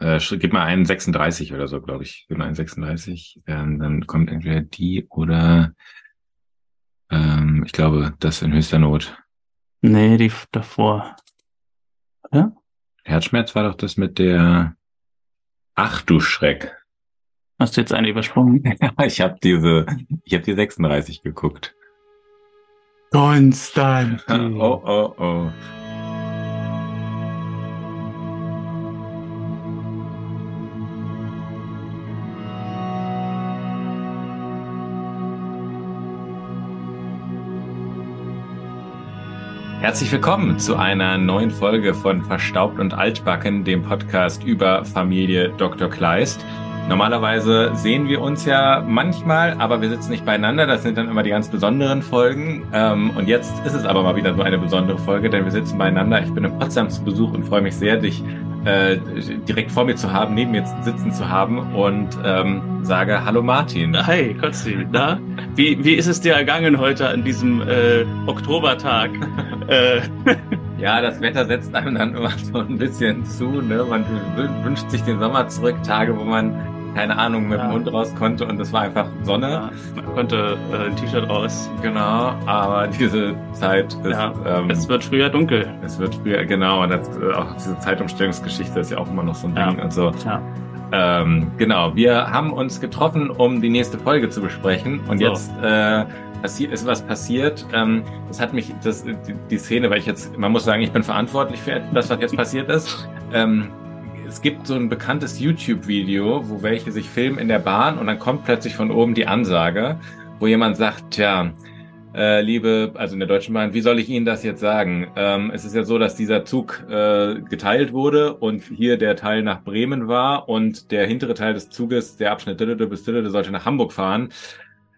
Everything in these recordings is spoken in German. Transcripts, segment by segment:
äh, gib mal einen 36 oder so, glaube ich. Gib mal einen 36. Ähm, dann kommt entweder die oder ähm, ich glaube, das in höchster Not. Nee, die davor. Ja? Herzschmerz war doch das mit der Ach du Schreck. Hast du jetzt eine übersprungen? ich habe diese, ich habe die 36 geguckt. Konstantin. oh, oh, oh. Herzlich willkommen zu einer neuen Folge von Verstaubt und Altbacken, dem Podcast über Familie Dr. Kleist. Normalerweise sehen wir uns ja manchmal, aber wir sitzen nicht beieinander. Das sind dann immer die ganz besonderen Folgen. Ähm, und jetzt ist es aber mal wieder so eine besondere Folge, denn wir sitzen beieinander. Ich bin in Potsdam zu Besuch und freue mich sehr, dich äh, direkt vor mir zu haben, neben mir sitzen zu haben und ähm, sage Hallo Martin. Hi, Konstantin. Na, wie, wie ist es dir ergangen heute an diesem äh, Oktobertag? äh. Ja, das Wetter setzt einem dann immer so ein bisschen zu. Ne? Man wünscht sich den Sommer zurück, Tage, wo man keine Ahnung, mit ja. dem Hund raus konnte und es war einfach Sonne. Ja, man konnte äh, ein T-Shirt raus. Genau, aber diese Zeit ist, ja, ähm, es wird früher dunkel. Es wird früher, genau, und das, äh, auch diese Zeitumstellungsgeschichte ist ja auch immer noch so ein Ding und so. Ja. Ähm, genau, wir haben uns getroffen, um die nächste Folge zu besprechen und so. jetzt äh, passiert ist was passiert. Ähm, das hat mich, das, die, die Szene, weil ich jetzt, man muss sagen, ich bin verantwortlich für das, was jetzt passiert ist. Ähm, es gibt so ein bekanntes YouTube-Video, wo welche sich filmen in der Bahn und dann kommt plötzlich von oben die Ansage, wo jemand sagt, tja, äh, liebe, also in der Deutschen Bahn, wie soll ich Ihnen das jetzt sagen? Ähm, es ist ja so, dass dieser Zug äh, geteilt wurde und hier der Teil nach Bremen war und der hintere Teil des Zuges, der Abschnitt bis sollte nach Hamburg fahren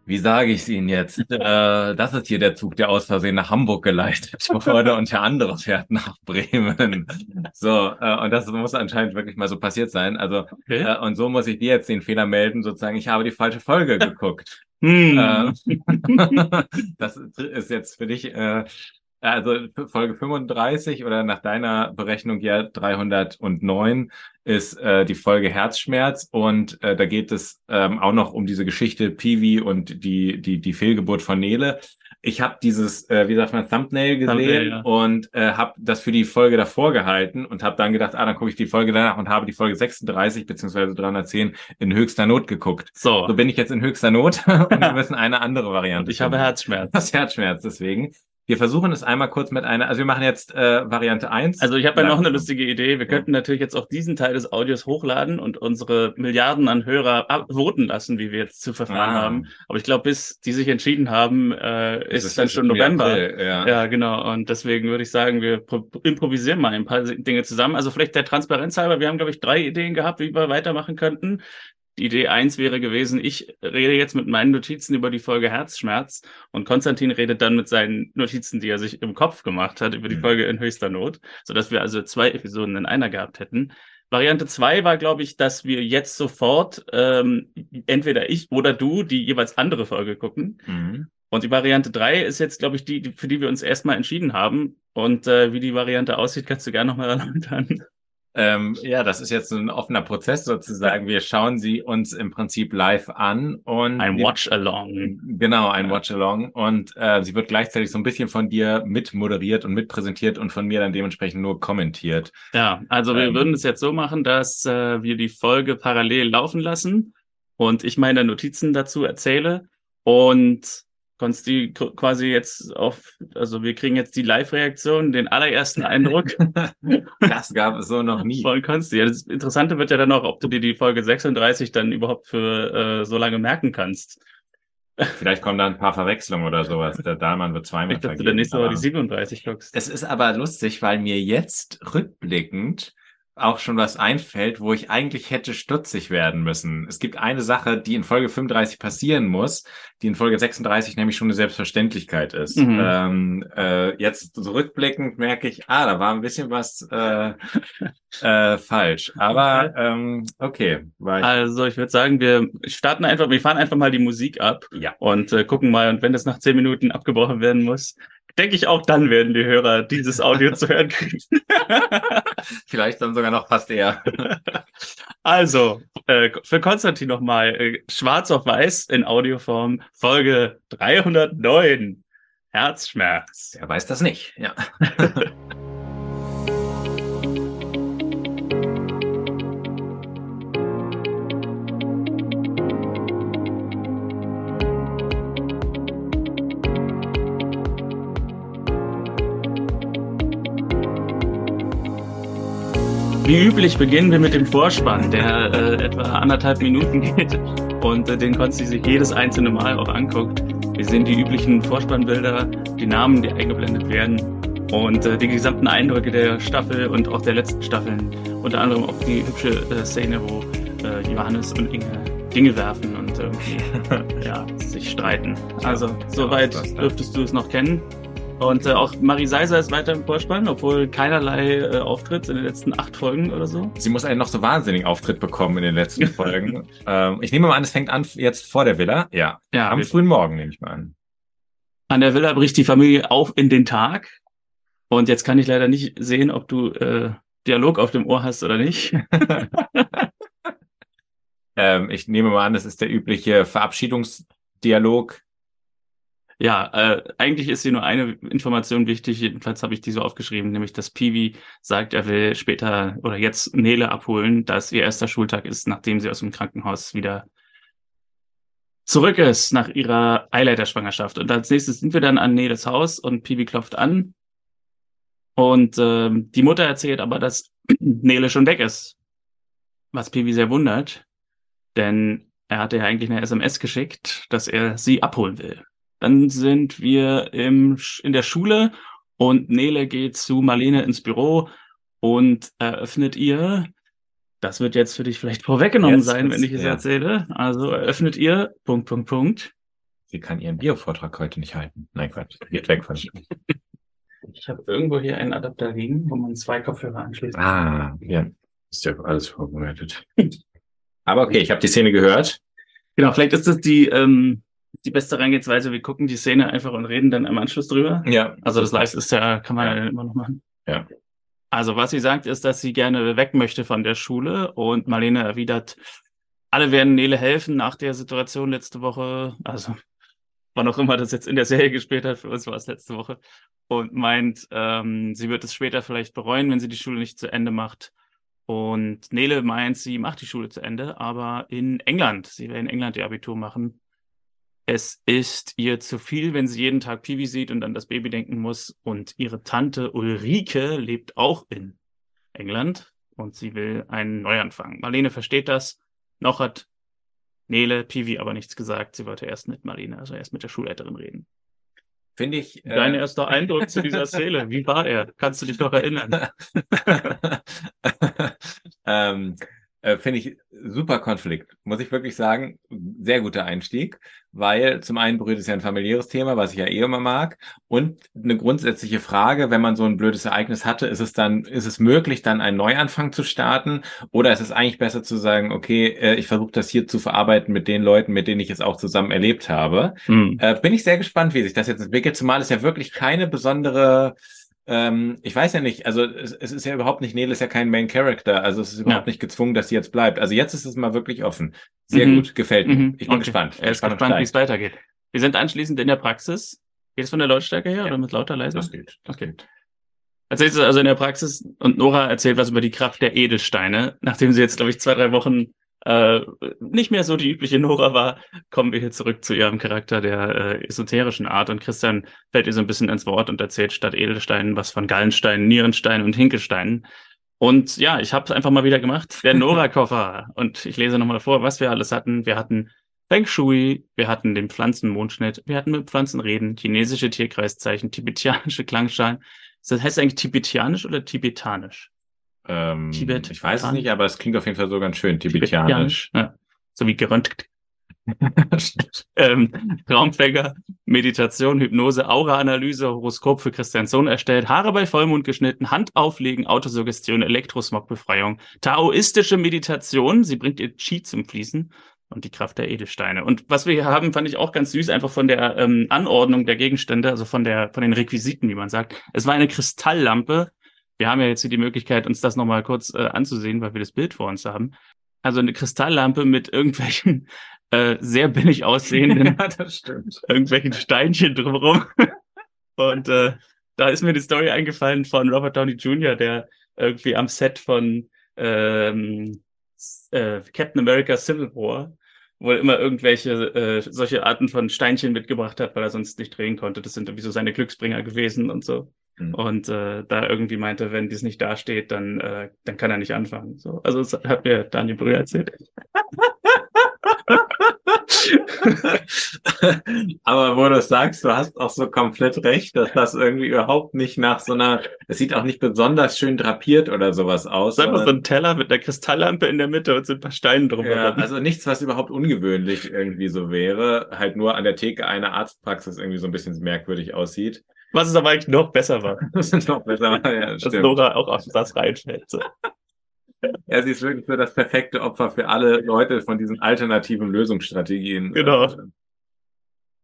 wie sage ich es Ihnen jetzt? Äh, das ist hier der Zug, der aus Versehen nach Hamburg geleitet wurde und der andere fährt nach Bremen. So, äh, und das muss anscheinend wirklich mal so passiert sein. Also, okay. äh, und so muss ich dir jetzt den Fehler melden, sozusagen, ich habe die falsche Folge geguckt. Hm. Äh, das ist jetzt für dich äh, also Folge 35 oder nach deiner Berechnung ja 309 ist äh, die Folge Herzschmerz und äh, da geht es ähm, auch noch um diese Geschichte Piwi und die die die Fehlgeburt von Nele. Ich habe dieses, äh, wie sagt man, Thumbnail gesehen Thumbnail, ja. und äh, habe das für die Folge davor gehalten und habe dann gedacht, ah, dann gucke ich die Folge danach und habe die Folge 36 beziehungsweise 310 in höchster Not geguckt. So, so bin ich jetzt in höchster Not und wir müssen eine andere Variante. Ich habe Herzschmerz. Das Herzschmerz deswegen. Wir versuchen es einmal kurz mit einer, also wir machen jetzt äh, Variante 1. Also ich habe ja noch eine lustige Idee. Wir könnten natürlich jetzt auch diesen Teil des Audios hochladen und unsere Milliarden an Hörer voten lassen, wie wir jetzt zu verfahren ah. haben. Aber ich glaube, bis die sich entschieden haben, äh, ist, ist dann schon November. April, ja. ja, genau. Und deswegen würde ich sagen, wir improvisieren mal ein paar Dinge zusammen. Also vielleicht der Transparenz halber, wir haben, glaube ich, drei Ideen gehabt, wie wir weitermachen könnten. Die Idee eins wäre gewesen, ich rede jetzt mit meinen Notizen über die Folge Herzschmerz und Konstantin redet dann mit seinen Notizen, die er sich im Kopf gemacht hat, über die mhm. Folge in höchster Not, sodass wir also zwei Episoden in einer gehabt hätten. Variante zwei war, glaube ich, dass wir jetzt sofort ähm, entweder ich oder du die jeweils andere Folge gucken. Mhm. Und die Variante drei ist jetzt, glaube ich, die, für die wir uns erstmal entschieden haben. Und äh, wie die Variante aussieht, kannst du gerne nochmal erläutern. Ähm, ja, das ist jetzt ein offener Prozess sozusagen. Wir schauen sie uns im Prinzip live an und ein Watch-along. Genau, ein ja. Watch-along und äh, sie wird gleichzeitig so ein bisschen von dir mitmoderiert und mitpräsentiert und von mir dann dementsprechend nur kommentiert. Ja, also wir ähm, würden es jetzt so machen, dass äh, wir die Folge parallel laufen lassen und ich meine Notizen dazu erzähle und Konsti quasi jetzt auf, also wir kriegen jetzt die Live-Reaktion, den allerersten Eindruck. das gab es so noch nie. Von Konsti. Ja, das Interessante wird ja dann auch, ob du dir die Folge 36 dann überhaupt für äh, so lange merken kannst. Vielleicht kommen da ein paar Verwechslungen oder sowas. Der Dahlmann wird zweimal Ich dachte, der nächste Mal die 37 guckst. Es ist aber lustig, weil mir jetzt rückblickend auch schon was einfällt, wo ich eigentlich hätte stutzig werden müssen. Es gibt eine Sache, die in Folge 35 passieren muss, die in Folge 36 nämlich schon eine Selbstverständlichkeit ist. Mhm. Ähm, äh, jetzt zurückblickend merke ich, ah, da war ein bisschen was äh, äh, falsch. Aber ähm, okay. Ich also ich würde sagen, wir starten einfach, wir fahren einfach mal die Musik ab ja. und äh, gucken mal. Und wenn das nach zehn Minuten abgebrochen werden muss, denke ich, auch dann werden die Hörer dieses Audio zu hören kriegen. Vielleicht dann sogar noch fast eher. Also, äh, für Konstantin nochmal, äh, schwarz auf weiß in Audioform, Folge 309. Herzschmerz. Er weiß das nicht, ja. Wie üblich beginnen wir mit dem Vorspann, der äh, etwa anderthalb Minuten geht und äh, den Konsti sich jedes einzelne Mal auch anguckt. Wir sehen die üblichen Vorspannbilder, die Namen, die eingeblendet werden und äh, die gesamten Eindrücke der Staffel und auch der letzten Staffeln. Unter anderem auch die hübsche äh, Szene, wo äh, Johannes und Inge Dinge werfen und irgendwie ja, sich streiten. Also, soweit dürftest du es noch kennen. Und äh, auch Marie Seiser ist weiter im Vorspann, obwohl keinerlei äh, Auftritt in den letzten acht Folgen oder so. Sie muss einen noch so wahnsinnigen Auftritt bekommen in den letzten Folgen. ähm, ich nehme mal an, es fängt an jetzt vor der Villa. Ja. ja Am frühen Morgen nehme ich mal an. An der Villa bricht die Familie auf in den Tag. Und jetzt kann ich leider nicht sehen, ob du äh, Dialog auf dem Ohr hast oder nicht. ähm, ich nehme mal an, das ist der übliche Verabschiedungsdialog ja, äh, eigentlich ist hier nur eine Information wichtig, jedenfalls habe ich die so aufgeschrieben, nämlich dass Piwi sagt, er will später oder jetzt Nele abholen, da es ihr erster Schultag ist, nachdem sie aus dem Krankenhaus wieder zurück ist nach ihrer Eileiterschwangerschaft. Und als nächstes sind wir dann an Neles Haus und Piwi klopft an. Und äh, die Mutter erzählt aber, dass Nele schon weg ist. Was Piwi sehr wundert, denn er hatte ja eigentlich eine SMS geschickt, dass er sie abholen will. Dann sind wir im, in der Schule und Nele geht zu Marlene ins Büro und eröffnet ihr, das wird jetzt für dich vielleicht vorweggenommen jetzt sein, wenn ich es ja. erzähle. Also eröffnet ihr, Punkt, Punkt, Punkt. Sie kann ihren Biovortrag heute nicht halten. Nein, Quatsch. Geht weg von Ich habe irgendwo hier einen Adapter liegen, wo man zwei Kopfhörer anschließt. Ah, ja. Ist ja alles vorbereitet. Aber okay, ich habe die Szene gehört. Genau, vielleicht ist das die, ähm, die beste Herangehensweise. Wir gucken die Szene einfach und reden dann im Anschluss drüber. Ja. Also das Live ist ja, kann man ja, ja immer noch machen. Ja. Also was sie sagt, ist, dass sie gerne weg möchte von der Schule und Marlene erwidert, alle werden Nele helfen nach der Situation letzte Woche. Also wann auch immer das jetzt in der Serie gespielt hat, für uns war es letzte Woche. Und meint, ähm, sie wird es später vielleicht bereuen, wenn sie die Schule nicht zu Ende macht. Und Nele meint, sie macht die Schule zu Ende, aber in England. Sie will in England ihr Abitur machen. Es ist ihr zu viel, wenn sie jeden Tag Piwi sieht und an das Baby denken muss. Und ihre Tante Ulrike lebt auch in England und sie will einen Neuanfang. Marlene versteht das. Noch hat Nele Piwi aber nichts gesagt. Sie wollte erst mit Marlene, also erst mit der Schulleiterin reden. Finde ich. Dein äh... erster Eindruck zu dieser Szene, wie war er? Kannst du dich noch erinnern? ähm, äh, Finde ich super Konflikt, muss ich wirklich sagen. Sehr guter Einstieg, weil zum einen berührt es ja ein familiäres Thema, was ich ja eh immer mag. Und eine grundsätzliche Frage, wenn man so ein blödes Ereignis hatte, ist es dann, ist es möglich, dann einen Neuanfang zu starten? Oder ist es eigentlich besser zu sagen, okay, äh, ich versuche das hier zu verarbeiten mit den Leuten, mit denen ich es auch zusammen erlebt habe? Mhm. Äh, bin ich sehr gespannt, wie sich das jetzt entwickelt, zumal es ja wirklich keine besondere ähm, ich weiß ja nicht, also es, es, ist ja überhaupt nicht, Nele ist ja kein Main Character, also es ist überhaupt ja. nicht gezwungen, dass sie jetzt bleibt. Also jetzt ist es mal wirklich offen. Sehr mhm. gut, gefällt mir. Mhm. Ich bin okay. gespannt. Er ist gespannt, wie es weitergeht. Wir sind anschließend in der Praxis. Geht es von der Lautstärke her ja. oder mit lauter leise? Das geht. Das okay. Erzählst du also in der Praxis und Nora erzählt was über die Kraft der Edelsteine, nachdem sie jetzt, glaube ich, zwei, drei Wochen äh, nicht mehr so die übliche Nora war, kommen wir hier zurück zu ihrem Charakter der äh, esoterischen Art und Christian fällt ihr so ein bisschen ins Wort und erzählt statt Edelsteinen was von Gallensteinen, Nierensteinen und Hinkelsteinen. Und ja, ich habe es einfach mal wieder gemacht, der Nora-Koffer. und ich lese nochmal vor, was wir alles hatten. Wir hatten Feng Shui, wir hatten den Pflanzenmondschnitt, wir hatten mit Pflanzen reden, chinesische Tierkreiszeichen, tibetianische Klangschalen. Das heißt eigentlich tibetianisch oder tibetanisch? Ähm, Tibet. Ich weiß es nicht, aber es klingt auf jeden Fall so ganz schön tibetianisch. Ja. So wie gerönt. ähm, Traumfänger, Meditation, Hypnose, Aura-Analyse, Horoskop für Christian Sohn erstellt, Haare bei Vollmond geschnitten, Hand auflegen, Autosuggestion, Elektrosmog-Befreiung, taoistische Meditation, sie bringt ihr Chi zum Fließen, und die Kraft der Edelsteine. Und was wir hier haben, fand ich auch ganz süß, einfach von der ähm, Anordnung der Gegenstände, also von der von den Requisiten, wie man sagt. Es war eine Kristalllampe. Wir haben ja jetzt hier die Möglichkeit, uns das nochmal kurz äh, anzusehen, weil wir das Bild vor uns haben. Also eine Kristalllampe mit irgendwelchen äh, sehr billig aussehenden, ja, irgendwelchen Steinchen drumherum. Und äh, da ist mir die Story eingefallen von Robert Downey Jr., der irgendwie am Set von ähm, äh, Captain America Civil War wohl immer irgendwelche äh, solche Arten von Steinchen mitgebracht hat, weil er sonst nicht drehen konnte. Das sind irgendwie so seine Glücksbringer gewesen und so. Mhm. Und äh, da irgendwie meinte, wenn dies nicht dasteht, dann, äh, dann kann er nicht anfangen. So. Also das hat mir Daniel Brühl erzählt. Aber wo du sagst, du hast auch so komplett recht, dass das irgendwie überhaupt nicht nach so einer, es sieht auch nicht besonders schön drapiert oder sowas aus. Sag mal so ein Teller mit einer Kristalllampe in der Mitte und so ein paar Steine drumherum. Ja, also nichts, was überhaupt ungewöhnlich irgendwie so wäre. Halt nur an der Theke einer Arztpraxis irgendwie so ein bisschen merkwürdig aussieht. Was es aber eigentlich noch besser war. Was noch besser war, ja, Dass Nora auch auf das reinfällt. So. Ja, sie ist wirklich so das perfekte Opfer für alle Leute von diesen alternativen Lösungsstrategien. Genau.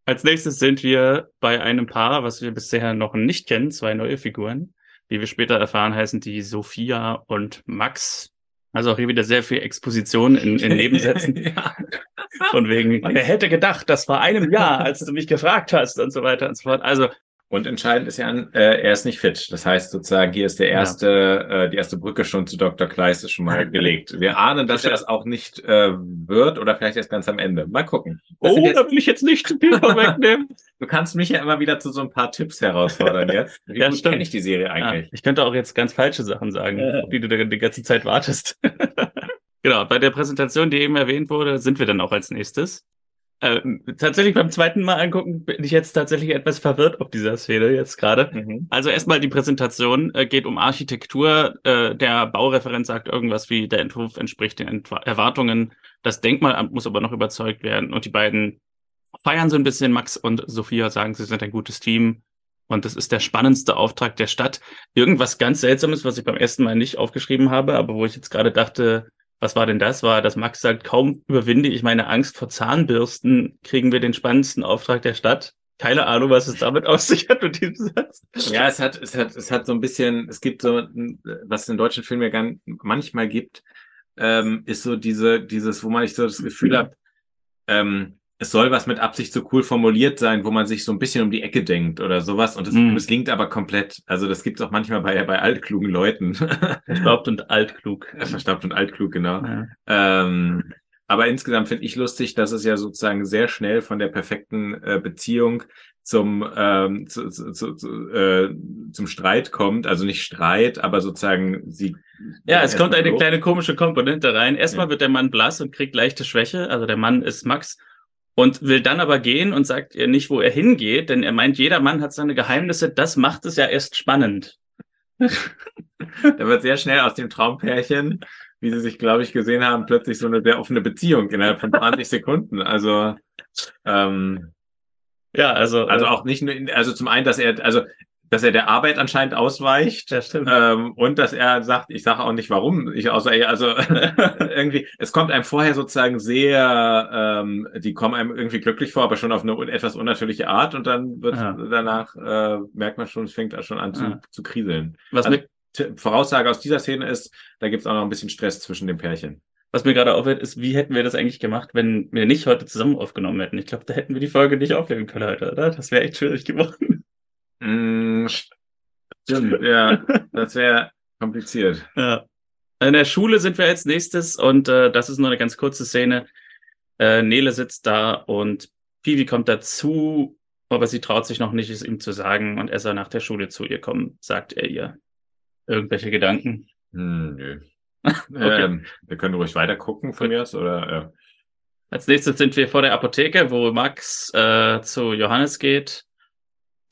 Als nächstes sind wir bei einem Paar, was wir bisher noch nicht kennen, zwei neue Figuren. Wie wir später erfahren, heißen die Sophia und Max. Also auch hier wieder sehr viel Exposition in, in Nebensätzen. ja. Von wegen, wer hätte gedacht, das war einem Jahr, als du mich gefragt hast und so weiter und so fort. Also und entscheidend ist ja, äh, er ist nicht fit. Das heißt sozusagen, hier ist der erste, ja. äh, die erste Brücke schon zu Dr. Kleist ist schon mal gelegt. Wir ahnen, dass er das auch nicht äh, wird oder vielleicht erst ganz am Ende. Mal gucken. Das oh, jetzt, da will ich jetzt nicht zu viel vorwegnehmen. du kannst mich ja immer wieder zu so ein paar Tipps herausfordern jetzt. Wie ja, gut kenne ich die Serie eigentlich? Ja, ich könnte auch jetzt ganz falsche Sachen sagen, auf die du die ganze Zeit wartest. genau, bei der Präsentation, die eben erwähnt wurde, sind wir dann auch als nächstes. Äh, tatsächlich beim zweiten Mal angucken bin ich jetzt tatsächlich etwas verwirrt auf dieser Szene jetzt gerade. Mhm. Also erstmal die Präsentation äh, geht um Architektur. Äh, der Baureferent sagt irgendwas wie der Entwurf entspricht den Entw Erwartungen. Das Denkmalamt muss aber noch überzeugt werden und die beiden feiern so ein bisschen. Max und Sophia sagen, sie sind ein gutes Team. Und das ist der spannendste Auftrag der Stadt. Irgendwas ganz Seltsames, was ich beim ersten Mal nicht aufgeschrieben habe, aber wo ich jetzt gerade dachte, was war denn das? War, dass Max sagt, kaum überwinde ich meine Angst vor Zahnbürsten, kriegen wir den spannendsten Auftrag der Stadt. Keine Ahnung, was es damit auf sich hat mit diesem Satz. Ja, es hat, es hat, es hat so ein bisschen, es gibt so, was es in deutschen Filmen ja gar, manchmal gibt, ähm, ist so diese, dieses, wo man ich so das Gefühl habe, ähm, es soll was mit Absicht so cool formuliert sein, wo man sich so ein bisschen um die Ecke denkt oder sowas. Und es mm. misslingt aber komplett. Also das gibt es auch manchmal bei, bei altklugen Leuten. Verstaubt und altklug. Verstaubt und altklug, genau. Ja. Ähm, aber insgesamt finde ich lustig, dass es ja sozusagen sehr schnell von der perfekten äh, Beziehung zum ähm, zu, zu, zu, äh, zum Streit kommt, also nicht Streit, aber sozusagen sie. Ja, es kommt eine kleine komische Komponente rein. Erstmal ja. wird der Mann blass und kriegt leichte Schwäche. Also der Mann ist Max und will dann aber gehen und sagt ihr nicht, wo er hingeht, denn er meint, jeder Mann hat seine Geheimnisse, das macht es ja erst spannend. da wird sehr schnell aus dem Traumpärchen, wie sie sich, glaube ich, gesehen haben, plötzlich so eine sehr offene Beziehung innerhalb von 20 Sekunden. Also ähm, ja, also also äh, auch nicht nur, also zum einen, dass er, also dass er der Arbeit anscheinend ausweicht ja, stimmt. Ähm, und dass er sagt, ich sage auch nicht warum, ich außer also irgendwie, es kommt einem vorher sozusagen sehr, ähm, die kommen einem irgendwie glücklich vor, aber schon auf eine etwas unnatürliche Art und dann wird ja. danach äh, merkt man schon, es fängt schon an zu, zu kriseln. Was also, mit Voraussage aus dieser Szene ist, da gibt es auch noch ein bisschen Stress zwischen den Pärchen. Was mir gerade auffällt, ist, wie hätten wir das eigentlich gemacht, wenn wir nicht heute zusammen aufgenommen hätten? Ich glaube, da hätten wir die Folge nicht aufnehmen können heute, oder? Das wäre echt schwierig geworden. Mm, stimmt, ja, das wäre kompliziert. Ja. In der Schule sind wir als nächstes und äh, das ist nur eine ganz kurze Szene. Äh, Nele sitzt da und Pivi kommt dazu, aber sie traut sich noch nicht, es ihm zu sagen und er soll nach der Schule zu ihr kommen, sagt er ihr. Irgendwelche Gedanken? Hm, nö. okay. ähm, wir können ruhig weiter gucken von mir aus, oder? Ja. Als nächstes sind wir vor der Apotheke, wo Max äh, zu Johannes geht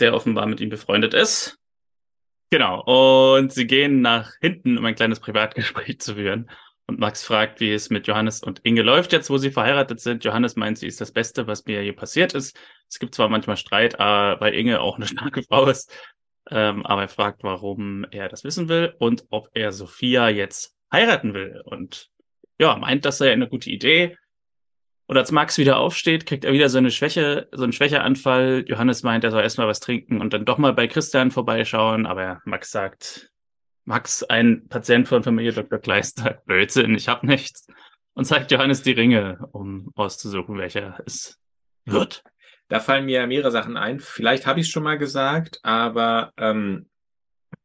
der offenbar mit ihm befreundet ist. Genau. Und sie gehen nach hinten, um ein kleines Privatgespräch zu führen. Und Max fragt, wie es mit Johannes und Inge läuft jetzt, wo sie verheiratet sind. Johannes meint, sie ist das Beste, was mir je passiert ist. Es gibt zwar manchmal Streit, äh, weil Inge auch eine starke Frau ist. Ähm, aber er fragt, warum er das wissen will und ob er Sophia jetzt heiraten will. Und ja, meint, das sei eine gute Idee. Und als Max wieder aufsteht, kriegt er wieder so eine Schwäche, so einen Schwächeanfall. Johannes meint, er soll erstmal was trinken und dann doch mal bei Christian vorbeischauen. Aber Max sagt, Max, ein Patient von Familie Dr. Kleister, Blödsinn, ich hab nichts. Und zeigt Johannes die Ringe, um auszusuchen, welcher es wird. Da fallen mir mehrere Sachen ein. Vielleicht habe ich es schon mal gesagt, aber ähm,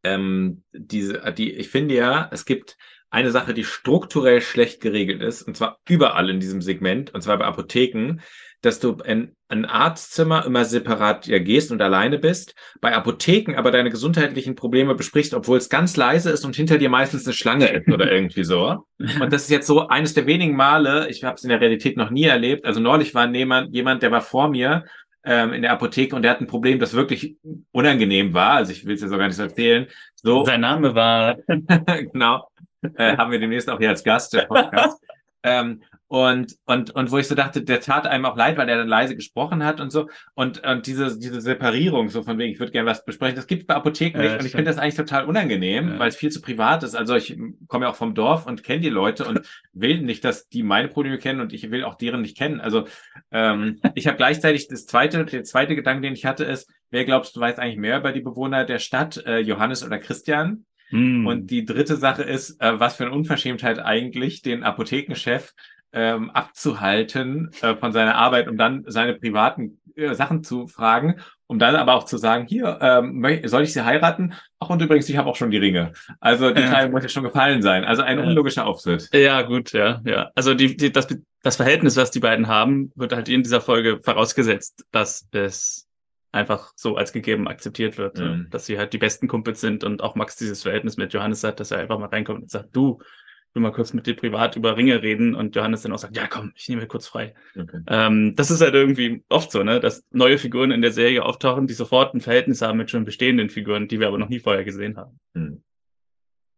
ähm, diese, die, ich finde ja, es gibt eine Sache, die strukturell schlecht geregelt ist, und zwar überall in diesem Segment, und zwar bei Apotheken, dass du in ein Arztzimmer immer separat ja, gehst und alleine bist, bei Apotheken aber deine gesundheitlichen Probleme besprichst, obwohl es ganz leise ist und hinter dir meistens eine Schlange ist oder irgendwie so. Und das ist jetzt so eines der wenigen Male, ich habe es in der Realität noch nie erlebt, also neulich war jemand, jemand, der war vor mir ähm, in der Apotheke und der hat ein Problem, das wirklich unangenehm war, also ich will es jetzt auch gar nicht so erzählen. So, Sein Name war... genau äh, haben wir demnächst auch hier als Gast, der Podcast. ähm, und, und, und wo ich so dachte, der tat einem auch leid, weil der dann leise gesprochen hat und so. Und, und diese, diese Separierung, so von wegen, ich würde gerne was besprechen, das gibt bei Apotheken nicht. und ich finde das eigentlich total unangenehm, ja. weil es viel zu privat ist. Also ich komme ja auch vom Dorf und kenne die Leute und will nicht, dass die meine Probleme kennen und ich will auch deren nicht kennen. Also ähm, ich habe gleichzeitig das zweite, der zweite Gedanke, den ich hatte, ist, wer glaubst du weiß eigentlich mehr über die Bewohner der Stadt, äh, Johannes oder Christian? Mm. Und die dritte Sache ist, äh, was für eine Unverschämtheit eigentlich, den Apothekenchef ähm, abzuhalten äh, von seiner Arbeit, um dann seine privaten äh, Sachen zu fragen, um dann aber auch zu sagen, hier, ähm, soll ich sie heiraten? Ach, und übrigens, ich habe auch schon die Ringe. Also die Teil muss ja schon gefallen sein. Also ein unlogischer Auftritt. Ja, gut, ja, ja. Also die, die, das, das Verhältnis, was die beiden haben, wird halt in dieser Folge vorausgesetzt, dass es einfach so als gegeben akzeptiert wird, mhm. dass sie halt die besten Kumpels sind und auch Max dieses Verhältnis mit Johannes hat, dass er einfach mal reinkommt und sagt, du, ich will mal kurz mit dir privat über Ringe reden und Johannes dann auch sagt, ja komm, ich nehme kurz frei. Okay. Ähm, das ist halt irgendwie oft so, ne, dass neue Figuren in der Serie auftauchen, die sofort ein Verhältnis haben mit schon bestehenden Figuren, die wir aber noch nie vorher gesehen haben. Mhm.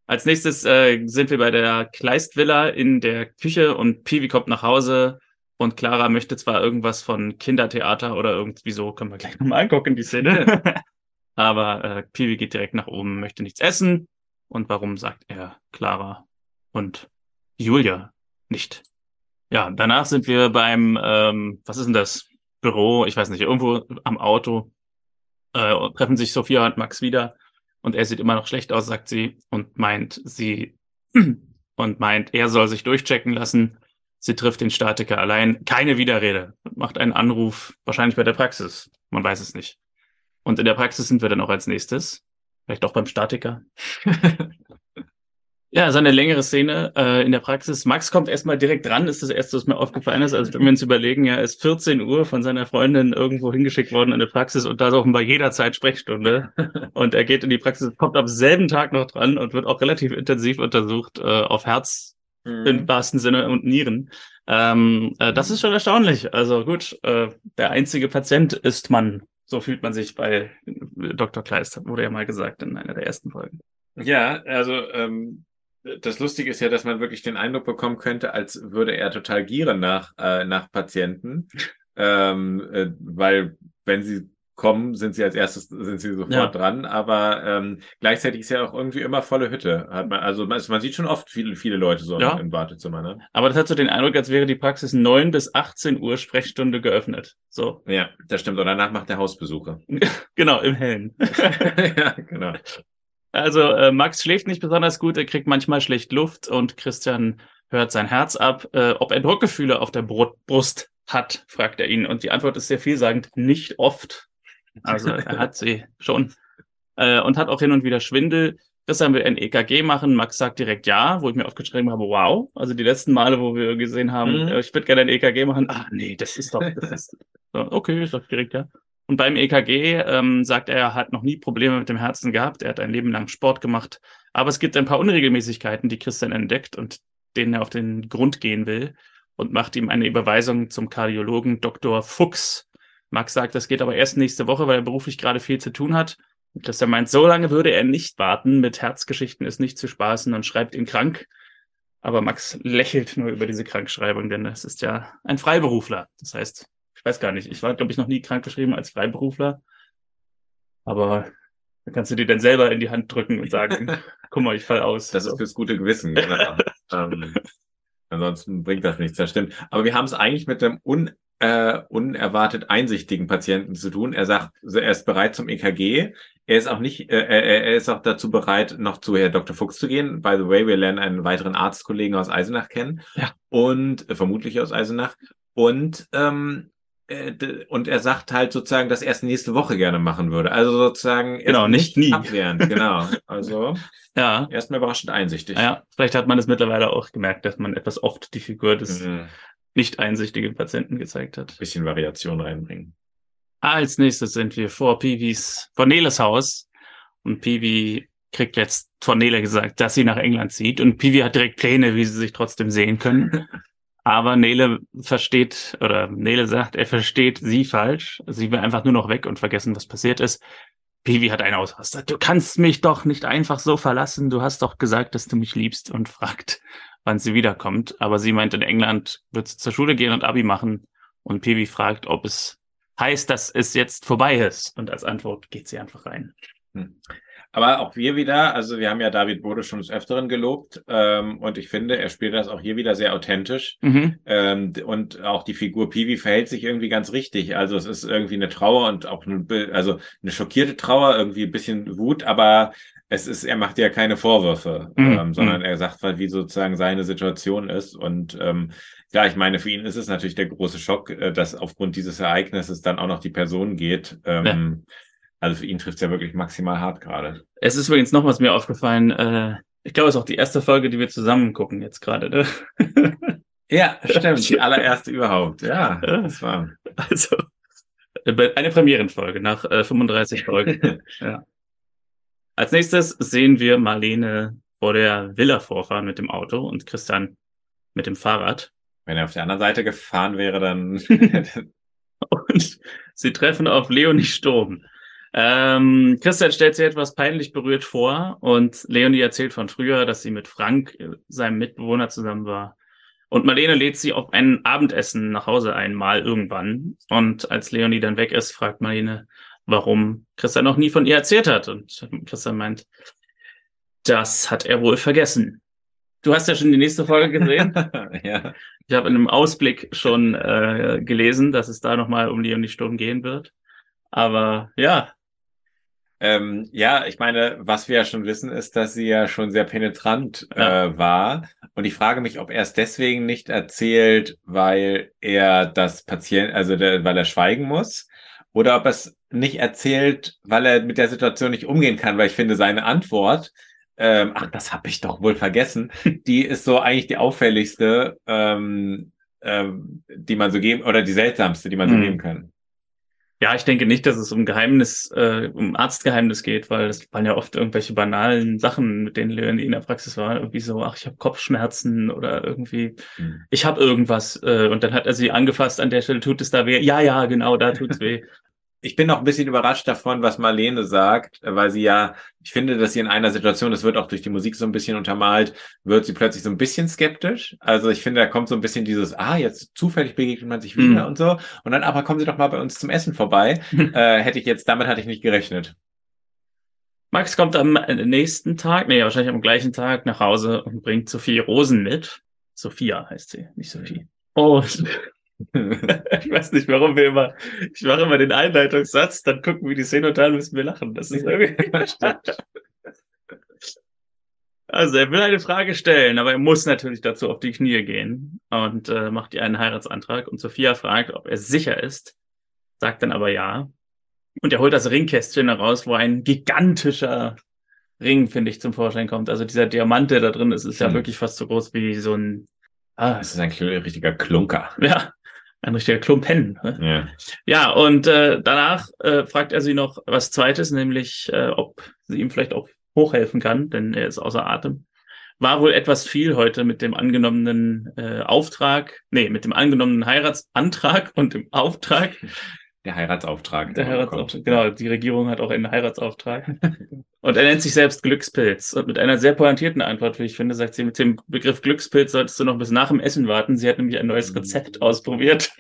Als nächstes äh, sind wir bei der Kleist-Villa in der Küche und Piwi kommt nach Hause und Clara möchte zwar irgendwas von Kindertheater oder irgendwie so, können wir gleich nochmal angucken, die Szene. Aber äh, Piwi geht direkt nach oben, möchte nichts essen. Und warum sagt er Clara und Julia nicht? Ja, danach sind wir beim, ähm, was ist denn das? Büro, ich weiß nicht, irgendwo am Auto. Äh, treffen sich Sophia und Max wieder. Und er sieht immer noch schlecht aus, sagt sie, und meint, sie, und meint, er soll sich durchchecken lassen. Sie trifft den Statiker allein. Keine Widerrede. Macht einen Anruf, wahrscheinlich bei der Praxis. Man weiß es nicht. Und in der Praxis sind wir dann auch als nächstes. Vielleicht auch beim Statiker. ja, so eine längere Szene äh, in der Praxis. Max kommt erstmal direkt dran, ist das erste, was mir aufgefallen ist. Also wenn wir uns überlegen, ja, ist 14 Uhr von seiner Freundin irgendwo hingeschickt worden in der Praxis und da ist offenbar jederzeit Sprechstunde. und er geht in die Praxis, kommt am selben Tag noch dran und wird auch relativ intensiv untersucht äh, auf Herz mhm. im wahrsten Sinne und Nieren. Ähm, äh, das ist schon erstaunlich. Also gut, äh, der einzige Patient ist man. So fühlt man sich bei Dr. Kleist, wurde ja mal gesagt in einer der ersten Folgen. Ja, also ähm, das Lustige ist ja, dass man wirklich den Eindruck bekommen könnte, als würde er total gieren nach, äh, nach Patienten. ähm, äh, weil wenn sie kommen, sind sie als erstes, sind sie sofort ja. dran. Aber ähm, gleichzeitig ist ja auch irgendwie immer volle Hütte. Hat man, also man, man sieht schon oft viele, viele Leute so ja. im Wartezimmer. Ne? Aber das hat so den Eindruck, als wäre die Praxis neun bis 18 Uhr Sprechstunde geöffnet. So. Ja, das stimmt. Und danach macht der Hausbesuche. genau, im Hellen. ja, genau. Also äh, Max schläft nicht besonders gut, er kriegt manchmal schlecht Luft und Christian hört sein Herz ab. Äh, ob er Druckgefühle auf der Brust hat, fragt er ihn. Und die Antwort ist sehr vielsagend, nicht oft. Also er hat sie schon. Äh, und hat auch hin und wieder Schwindel. Christian will ein EKG machen. Max sagt direkt ja, wo ich mir aufgeschrieben habe, wow. Also die letzten Male, wo wir gesehen haben, mhm. äh, ich würde gerne ein EKG machen. Ah, nee, das ist doch, das ist, okay, ich sag direkt ja. Und beim EKG ähm, sagt er, er hat noch nie Probleme mit dem Herzen gehabt. Er hat ein Leben lang Sport gemacht. Aber es gibt ein paar Unregelmäßigkeiten, die Christian entdeckt und denen er auf den Grund gehen will und macht ihm eine Überweisung zum Kardiologen Dr. Fuchs. Max sagt, das geht aber erst nächste Woche, weil er beruflich gerade viel zu tun hat. Und dass er meint, so lange würde er nicht warten, mit Herzgeschichten ist nicht zu spaßen und schreibt ihn krank. Aber Max lächelt nur über diese Krankschreibung, denn es ist ja ein Freiberufler. Das heißt, ich weiß gar nicht, ich war, glaube ich, noch nie krankgeschrieben als Freiberufler. Aber da kannst du dir dann selber in die Hand drücken und sagen, guck mal, ich fall aus. Das ist fürs gute Gewissen, genau. ähm, Ansonsten bringt das nichts, das stimmt. Aber wir haben es eigentlich mit dem un, äh, unerwartet einsichtigen Patienten zu tun. Er sagt, er ist bereit zum EKG. Er ist auch nicht, äh, er ist auch dazu bereit, noch zu Herr Dr. Fuchs zu gehen. By the way, wir lernen einen weiteren Arztkollegen aus Eisenach kennen. Ja. Und äh, vermutlich aus Eisenach. Und ähm, äh, und er sagt halt sozusagen, dass er es nächste Woche gerne machen würde. Also sozusagen genau, nicht, nie. abwehrend, genau. Also ja. erstmal überraschend einsichtig. Ja, vielleicht hat man es mittlerweile auch gemerkt, dass man etwas oft die Figur des mhm. Nicht einsichtigen Patienten gezeigt hat. Bisschen Variation reinbringen. Als nächstes sind wir vor Peewees, vor Neles Haus. Und Peewee kriegt jetzt von Nele gesagt, dass sie nach England zieht. Und Peewee hat direkt Pläne, wie sie sich trotzdem sehen können. Aber Nele versteht, oder Nele sagt, er versteht sie falsch. Sie will einfach nur noch weg und vergessen, was passiert ist. Piwi hat einen Ausraster. Du kannst mich doch nicht einfach so verlassen. Du hast doch gesagt, dass du mich liebst und fragt, wann sie wiederkommt. Aber sie meint, in England wird sie zur Schule gehen und Abi machen. Und Piwi fragt, ob es heißt, dass es jetzt vorbei ist. Und als Antwort geht sie einfach rein. Hm. Aber auch wir wieder, also wir haben ja David Bode schon des Öfteren gelobt ähm, und ich finde, er spielt das auch hier wieder sehr authentisch. Mhm. Ähm, und auch die Figur Piwi verhält sich irgendwie ganz richtig. Also es ist irgendwie eine Trauer und auch eine, also eine schockierte Trauer, irgendwie ein bisschen Wut, aber es ist, er macht ja keine Vorwürfe, mhm. ähm, sondern mhm. er sagt halt, wie sozusagen seine Situation ist. Und ähm, ja, ich meine, für ihn ist es natürlich der große Schock, äh, dass aufgrund dieses Ereignisses dann auch noch die Person geht. Ähm, ja also für ihn trifft es ja wirklich maximal hart gerade. Es ist übrigens noch was mir aufgefallen. Äh, ich glaube, es ist auch die erste Folge, die wir zusammen gucken jetzt gerade. Ne? ja, stimmt. Die allererste überhaupt. Ja, das war. Also äh, eine Premierenfolge nach äh, 35 Folgen. ja. Als nächstes sehen wir Marlene vor der Villa vorfahren mit dem Auto und Christian mit dem Fahrrad. Wenn er auf der anderen Seite gefahren wäre, dann. und sie treffen auf Leonie Sturm. Ähm, Christian stellt sich etwas peinlich berührt vor und Leonie erzählt von früher, dass sie mit Frank, äh, seinem Mitbewohner, zusammen war. Und Marlene lädt sie auf ein Abendessen nach Hause einmal irgendwann. Und als Leonie dann weg ist, fragt Marlene, warum Christian noch nie von ihr erzählt hat. Und Christian meint, das hat er wohl vergessen. Du hast ja schon die nächste Folge gesehen. ja. Ich habe in einem Ausblick schon äh, gelesen, dass es da nochmal um Leonie Sturm gehen wird. Aber ja, ähm, ja, ich meine, was wir ja schon wissen, ist, dass sie ja schon sehr penetrant ja. äh, war. Und ich frage mich, ob er es deswegen nicht erzählt, weil er das Patient, also der, weil er schweigen muss, oder ob es nicht erzählt, weil er mit der Situation nicht umgehen kann, weil ich finde, seine Antwort, ähm, ach, das habe ich doch wohl vergessen, die ist so eigentlich die auffälligste, ähm, ähm, die man so geben, oder die seltsamste, die man so mhm. geben kann. Ja, ich denke nicht, dass es um Geheimnis, äh, um Arztgeheimnis geht, weil das waren ja oft irgendwelche banalen Sachen, mit denen Leonie in der Praxis war. Irgendwie so, ach, ich habe Kopfschmerzen oder irgendwie, mhm. ich habe irgendwas. Äh, und dann hat er sie angefasst, an der Stelle tut es da weh. Ja, ja, genau, da tut's weh. ich bin noch ein bisschen überrascht davon, was Marlene sagt, weil sie ja, ich finde, dass sie in einer Situation, das wird auch durch die Musik so ein bisschen untermalt, wird sie plötzlich so ein bisschen skeptisch. Also ich finde, da kommt so ein bisschen dieses, ah, jetzt zufällig begegnet man sich wieder mhm. und so. Und dann, aber kommen Sie doch mal bei uns zum Essen vorbei. äh, hätte ich jetzt, damit hatte ich nicht gerechnet. Max kommt am nächsten Tag, nee, wahrscheinlich am gleichen Tag nach Hause und bringt Sophie Rosen mit. Sophia heißt sie, nicht Sophie. Und ich weiß nicht, warum wir immer, ich mache immer den Einleitungssatz, dann gucken wir die Szene und dann müssen wir lachen. Das ist irgendwie Also er will eine Frage stellen, aber er muss natürlich dazu auf die Knie gehen und äh, macht ihr einen Heiratsantrag. Und Sophia fragt, ob er sicher ist, sagt dann aber ja. Und er holt das Ringkästchen heraus, wo ein gigantischer Ring, finde ich, zum Vorschein kommt. Also dieser Diamant, der da drin ist, ist ja hm. wirklich fast so groß wie so ein. Ah, das ist ein richtiger Klunker. Ja, ein richtiger Klumpen. Ne? Ja. ja, und äh, danach äh, fragt er sie noch was Zweites, nämlich äh, ob sie ihm vielleicht auch hochhelfen kann, denn er ist außer Atem. War wohl etwas viel heute mit dem angenommenen äh, Auftrag, nee, mit dem angenommenen Heiratsantrag und dem Auftrag. Der Heiratsauftrag. Der Heiratsauftrag, genau. Die Regierung hat auch einen Heiratsauftrag. und er nennt sich selbst Glückspilz. Und mit einer sehr pointierten Antwort, wie ich finde, sagt sie, mit dem Begriff Glückspilz solltest du noch bis nach dem Essen warten. Sie hat nämlich ein neues Rezept mhm. ausprobiert.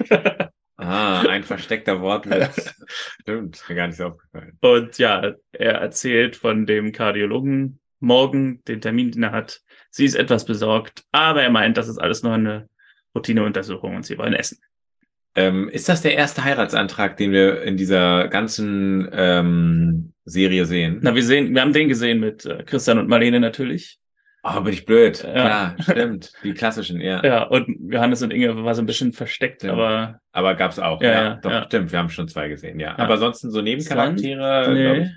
ah, ein versteckter Wortwitz. Stimmt, ist mir gar nicht so aufgefallen. Und ja, er erzählt von dem Kardiologen morgen, den Termin, den er hat, Sie ist etwas besorgt, aber er meint, das ist alles nur eine Routineuntersuchung und sie wollen essen. Ähm, ist das der erste Heiratsantrag, den wir in dieser ganzen ähm, Serie sehen? Na, wir sehen, wir haben den gesehen mit äh, Christian und Marlene natürlich. Oh, bin ich blöd. Ja, Klar, stimmt. Die klassischen, ja. Ja, und Johannes und Inge war so ein bisschen versteckt, ja. aber. Aber gab's auch. Ja, ja, doch, ja. stimmt. Wir haben schon zwei gesehen, ja. Aber ansonsten so Nebencharaktere, nee. ich,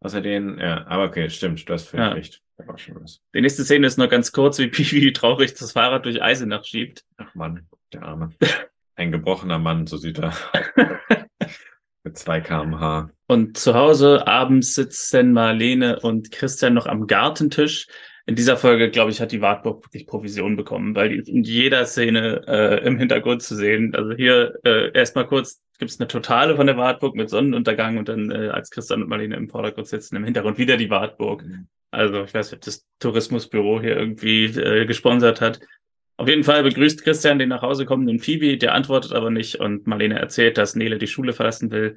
außer denen, ja. Aber okay, stimmt. Du hast völlig recht. Die nächste Szene ist nur ganz kurz, wie Piwi traurig das Fahrrad durch Eisenach schiebt. Ach Mann, der Arme. Ein gebrochener Mann, so sieht er. Mit zwei kmh. Und zu Hause abends sitzen Marlene und Christian noch am Gartentisch in dieser Folge, glaube ich, hat die Wartburg wirklich Provision bekommen, weil die in jeder Szene äh, im Hintergrund zu sehen. Also hier äh, erstmal kurz gibt es eine Totale von der Wartburg mit Sonnenuntergang und dann äh, als Christian und Marlene im Vordergrund sitzen, im Hintergrund wieder die Wartburg. Mhm. Also ich weiß nicht, ob das Tourismusbüro hier irgendwie äh, gesponsert hat. Auf jeden Fall begrüßt Christian den nach Hause kommenden Phoebe, der antwortet aber nicht und Marlene erzählt, dass Nele die Schule verlassen will.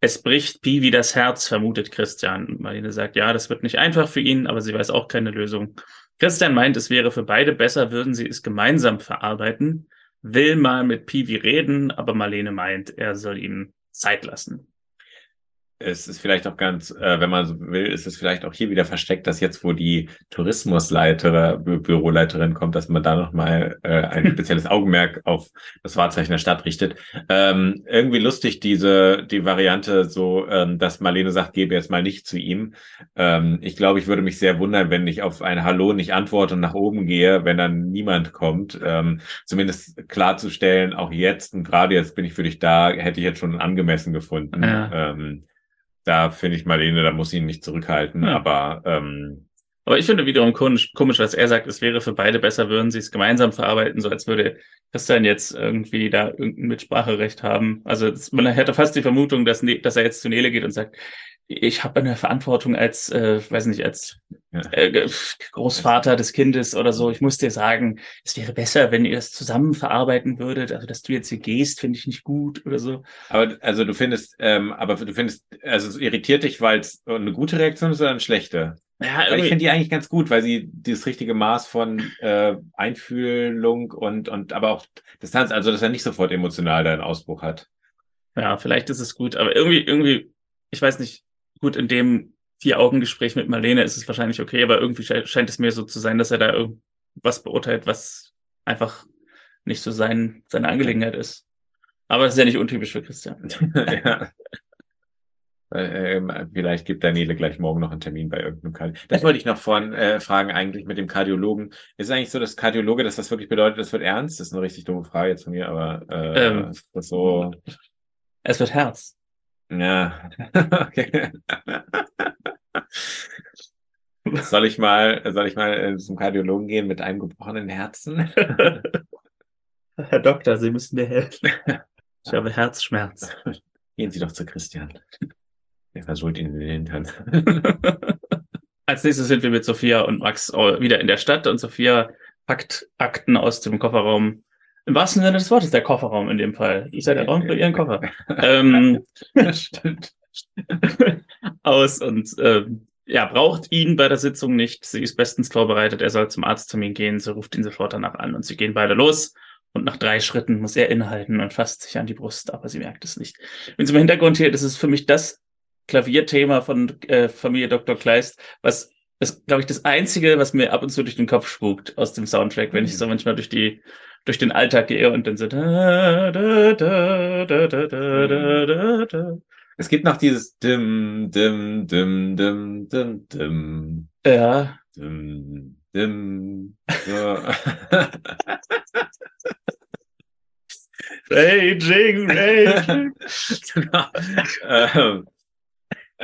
Es bricht Pi wie das Herz, vermutet Christian. Marlene sagt, ja, das wird nicht einfach für ihn, aber sie weiß auch keine Lösung. Christian meint, es wäre für beide besser, würden sie es gemeinsam verarbeiten, will mal mit Piwi reden, aber Marlene meint, er soll ihm Zeit lassen es ist vielleicht auch ganz, äh, wenn man so will, ist es vielleicht auch hier wieder versteckt, dass jetzt, wo die Tourismusleiter, Bü Büroleiterin kommt, dass man da nochmal äh, ein spezielles Augenmerk auf das Wahrzeichen der Stadt richtet. Ähm, irgendwie lustig diese, die Variante so, ähm, dass Marlene sagt, gebe jetzt mal nicht zu ihm. Ähm, ich glaube, ich würde mich sehr wundern, wenn ich auf ein Hallo nicht antworte und nach oben gehe, wenn dann niemand kommt. Ähm, zumindest klarzustellen, auch jetzt und gerade jetzt bin ich für dich da, hätte ich jetzt schon angemessen gefunden. Ja. Ähm, da finde ich Marlene, da muss ich ihn nicht zurückhalten, ja. aber ähm, aber ich finde wiederum komisch, komisch, was er sagt, es wäre für beide besser, würden sie es gemeinsam verarbeiten, so als würde Christian jetzt irgendwie da irgendein Mitspracherecht haben. Also man hätte fast die Vermutung, dass, ne, dass er jetzt zu Nele geht und sagt, ich habe eine Verantwortung als, äh, weiß nicht, als äh, Großvater des Kindes oder so. Ich muss dir sagen, es wäre besser, wenn ihr das zusammen verarbeiten würdet. Also, dass du jetzt hier gehst, finde ich nicht gut oder so. Aber also du findest, ähm, aber du findest, also es irritiert dich, weil es eine gute Reaktion ist oder eine schlechte? Ja, weil ich finde die eigentlich ganz gut, weil sie das richtige Maß von äh, Einfühlung und und aber auch Distanz, also dass er nicht sofort emotional da einen Ausbruch hat. Ja, vielleicht ist es gut, aber irgendwie, irgendwie, ich weiß nicht, gut, in dem Vier-Augen-Gespräch mit Marlene ist es wahrscheinlich okay, aber irgendwie sche scheint es mir so zu sein, dass er da irgendwas beurteilt, was einfach nicht so sein, seine Angelegenheit ist. Aber das ist ja nicht untypisch für Christian. ja. Ähm, vielleicht gibt Daniele gleich morgen noch einen Termin bei irgendeinem Kardiologen. Das wollte ich noch vorhin äh, fragen, eigentlich mit dem Kardiologen. Ist es eigentlich so, dass Kardiologe, dass das wirklich bedeutet, das wird ernst? Das ist eine richtig dumme Frage jetzt von mir, aber äh, ähm, so. Es wird Herz. Ja, okay. Soll ich mal, soll ich mal äh, zum Kardiologen gehen mit einem gebrochenen Herzen? Herr Doktor, Sie müssen mir helfen. Ich habe Herzschmerz. Gehen Sie doch zu Christian. Er versucht Ihnen den Hintern. Als nächstes sind wir mit Sophia und Max wieder in der Stadt und Sophia packt Akten aus dem Kofferraum im wahrsten Sinne des Wortes der Kofferraum in dem Fall. Ich sei der Raum für ihren Koffer. ähm, Stimmt. aus und ähm, ja, braucht ihn bei der Sitzung nicht. Sie ist bestens vorbereitet. Er soll zum Arzttermin gehen. Sie ruft ihn sofort danach an und sie gehen beide los. Und nach drei Schritten muss er innehalten und fasst sich an die Brust, aber sie merkt es nicht. Wenn sie im Hintergrund hier, das ist für mich das Klavierthema von äh, Familie Dr. Kleist, was ist, glaube ich, das Einzige, was mir ab und zu durch den Kopf spukt aus dem Soundtrack, wenn ich so manchmal durch die durch den Alltag gehe und dann so. Da, da, da, da, da, da, da, da. Es gibt noch dieses dim, dim, dim, dim, dim, dim. Ja. Dim, dim. So. raging, raging. genau. ähm,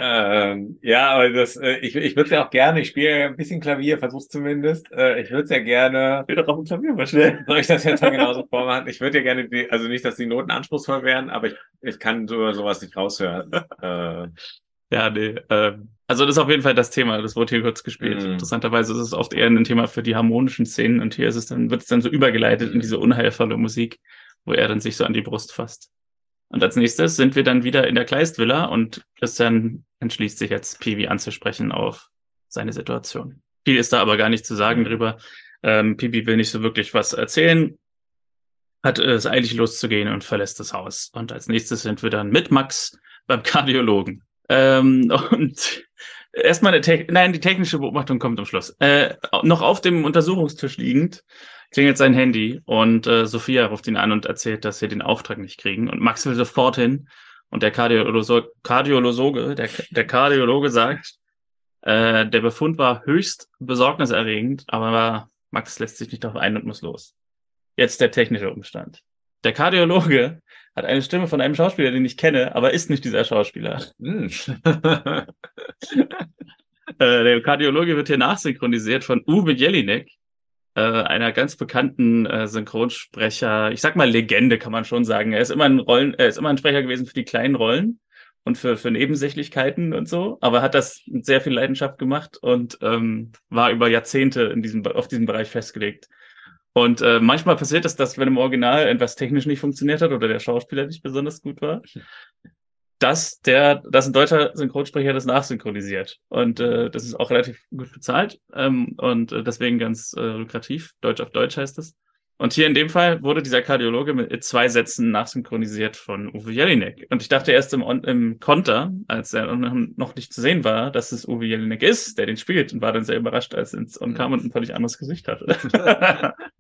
ähm, ja, aber das, äh, ich, ich würde es ja auch gerne, ich spiele ein bisschen Klavier, versuch's zumindest. Äh, ich würde es ja gerne. Ich will doch auf dem Klavier mal schnell. Soll ich das jetzt mal genauso vormachen? Ich würde ja gerne, die, also nicht, dass die Noten anspruchsvoll wären, aber ich, ich kann so, sowas nicht raushören. äh, ja, nee. Äh, also das ist auf jeden Fall das Thema, das wurde hier kurz gespielt. Mm. Interessanterweise ist es oft eher ein Thema für die harmonischen Szenen und hier ist es dann, wird es dann so übergeleitet in diese unheilvolle Musik, wo er dann sich so an die Brust fasst. Und als nächstes sind wir dann wieder in der Kleistvilla und Christian entschließt sich jetzt, Piwi anzusprechen auf seine Situation. Viel ist da aber gar nicht zu sagen drüber. Ähm, Pipi will nicht so wirklich was erzählen, hat es eilig loszugehen und verlässt das Haus. Und als nächstes sind wir dann mit Max beim Kardiologen. Ähm, und erstmal eine Te nein, die technische Beobachtung kommt am Schluss. Äh, noch auf dem Untersuchungstisch liegend klingelt sein Handy und äh, Sophia ruft ihn an und erzählt, dass sie den Auftrag nicht kriegen. Und Max will sofort hin. Und der Kardiologe, Kardiologe der, der Kardiologe sagt, äh, der Befund war höchst besorgniserregend, aber Max lässt sich nicht darauf ein und muss los. Jetzt der technische Umstand. Der Kardiologe hat eine Stimme von einem Schauspieler, den ich kenne, aber ist nicht dieser Schauspieler. Hm. äh, der Kardiologe wird hier nachsynchronisiert von Uwe Jelinek, äh, einer ganz bekannten äh, Synchronsprecher. Ich sag mal Legende, kann man schon sagen. Er ist immer ein Rollen, er ist immer ein Sprecher gewesen für die kleinen Rollen und für, für Nebensächlichkeiten und so, aber hat das mit sehr viel Leidenschaft gemacht und ähm, war über Jahrzehnte in diesem, auf diesem Bereich festgelegt. Und äh, manchmal passiert es, dass wenn im Original etwas technisch nicht funktioniert hat oder der Schauspieler nicht besonders gut war, dass der, dass ein deutscher Synchronsprecher das nachsynchronisiert. Und äh, das ist auch relativ gut bezahlt ähm, und äh, deswegen ganz äh, lukrativ. Deutsch auf Deutsch heißt es. Und hier in dem Fall wurde dieser Kardiologe mit zwei Sätzen nachsynchronisiert von Uwe Jelinek. Und ich dachte erst im, im Konter, als er noch nicht zu sehen war, dass es Uwe Jelinek ist, der den spielt, und war dann sehr überrascht, als er ins On kam und ein völlig anderes Gesicht hatte.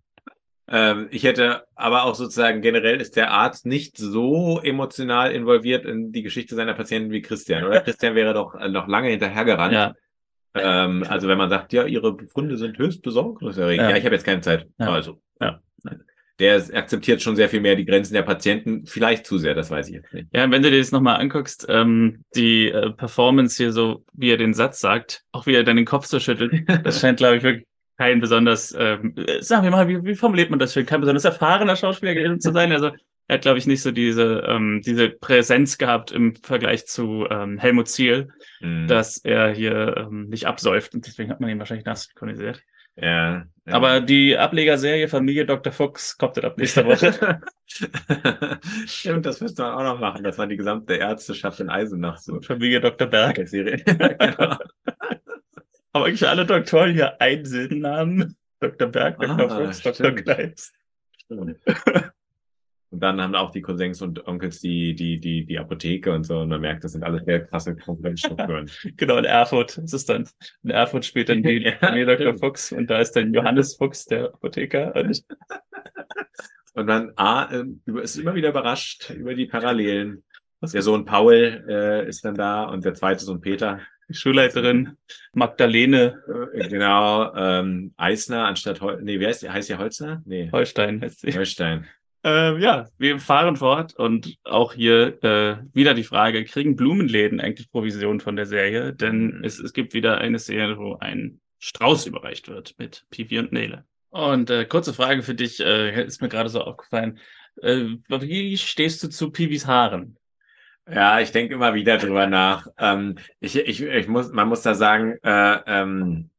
Ähm, ich hätte aber auch sozusagen generell ist der Arzt nicht so emotional involviert in die Geschichte seiner Patienten wie Christian, oder? Christian wäre doch äh, noch lange hinterhergerannt. Ja. Ähm, also wenn man sagt, ja, ihre Befunde sind höchst besorgniserregend. Ja. ja, ich habe jetzt keine Zeit. Ja. Also, ja. Der akzeptiert schon sehr viel mehr die Grenzen der Patienten, vielleicht zu sehr, das weiß ich jetzt nicht. Ja, wenn du dir das nochmal anguckst, ähm, die äh, Performance hier so, wie er den Satz sagt, auch wie er dann den Kopf so schüttelt, das scheint, glaube ich, wirklich kein besonders, ähm, sagen wir mal, wie, wie formuliert man das schön, kein besonders erfahrener Schauspieler zu sein. Also er hat, glaube ich, nicht so diese, ähm, diese Präsenz gehabt im Vergleich zu ähm, Helmut Ziel, mhm. dass er hier ähm, nicht absäuft und deswegen hat man ihn wahrscheinlich nachsynchronisiert. Ja, ja. Aber die Ablegerserie Familie Dr. Fuchs kommt dann ab nächster Woche. Stimmt, das müsste man auch noch machen, dass man die gesamte Ärzteschaft in Eisenach so. Familie Dr. Berg. Serie. genau. Aber eigentlich alle Doktoren hier einen Silbennamen. Dr. Berg, Dr. Ah, Fuchs, Dr. Kleist. Stimmt. Und dann haben auch die Cousins und Onkels die, die, die, die Apotheke und so. Und man merkt, das sind alles sehr krasse Konkurrenzstrukturen. genau, in Erfurt ist es dann. In Erfurt spielt dann die ja, Dr. Fuchs und da ist dann Johannes Fuchs, der Apotheker. Und, man A, äh, ist immer wieder überrascht über die Parallelen. Der Sohn Paul äh, ist dann da und der zweite Sohn Peter. Die Schulleiterin Magdalene. Äh, genau, ähm, Eisner anstatt Hol nee, wie heißt die? Heißt die Holzner? Nee. Holstein heißt sie. Holstein. Ähm, ja, wir fahren fort und auch hier äh, wieder die Frage, kriegen Blumenläden eigentlich Provision von der Serie? Denn mhm. es, es gibt wieder eine Serie, wo ein Strauß überreicht wird mit Pipi und Nele. Und äh, kurze Frage für dich, äh, ist mir gerade so aufgefallen. Äh, wie stehst du zu Pivis Haaren? Ja, ich denke immer wieder drüber nach. Ähm, ich, ich, ich muss, man muss da sagen, äh, ähm,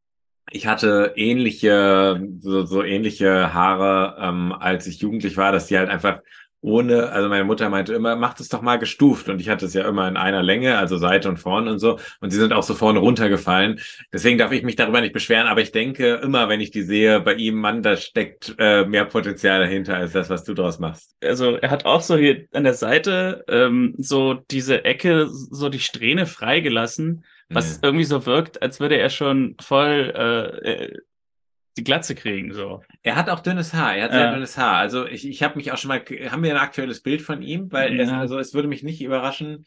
ich hatte ähnliche, so, so ähnliche Haare, ähm, als ich jugendlich war, dass die halt einfach ohne, also meine Mutter meinte immer, macht es doch mal gestuft. Und ich hatte es ja immer in einer Länge, also Seite und vorne und so. Und sie sind auch so vorne runtergefallen. Deswegen darf ich mich darüber nicht beschweren. Aber ich denke immer, wenn ich die sehe, bei ihm, Mann, da steckt äh, mehr Potenzial dahinter als das, was du draus machst. Also er hat auch so hier an der Seite ähm, so diese Ecke, so die Strähne freigelassen. Was ja. irgendwie so wirkt, als würde er schon voll äh, äh die Glatze kriegen. So. Er hat auch dünnes Haar. Er hat sehr dünnes Haar. Also ich, ich habe mich auch schon mal, haben wir ein aktuelles Bild von ihm? Weil ja. es, also es würde mich nicht überraschen,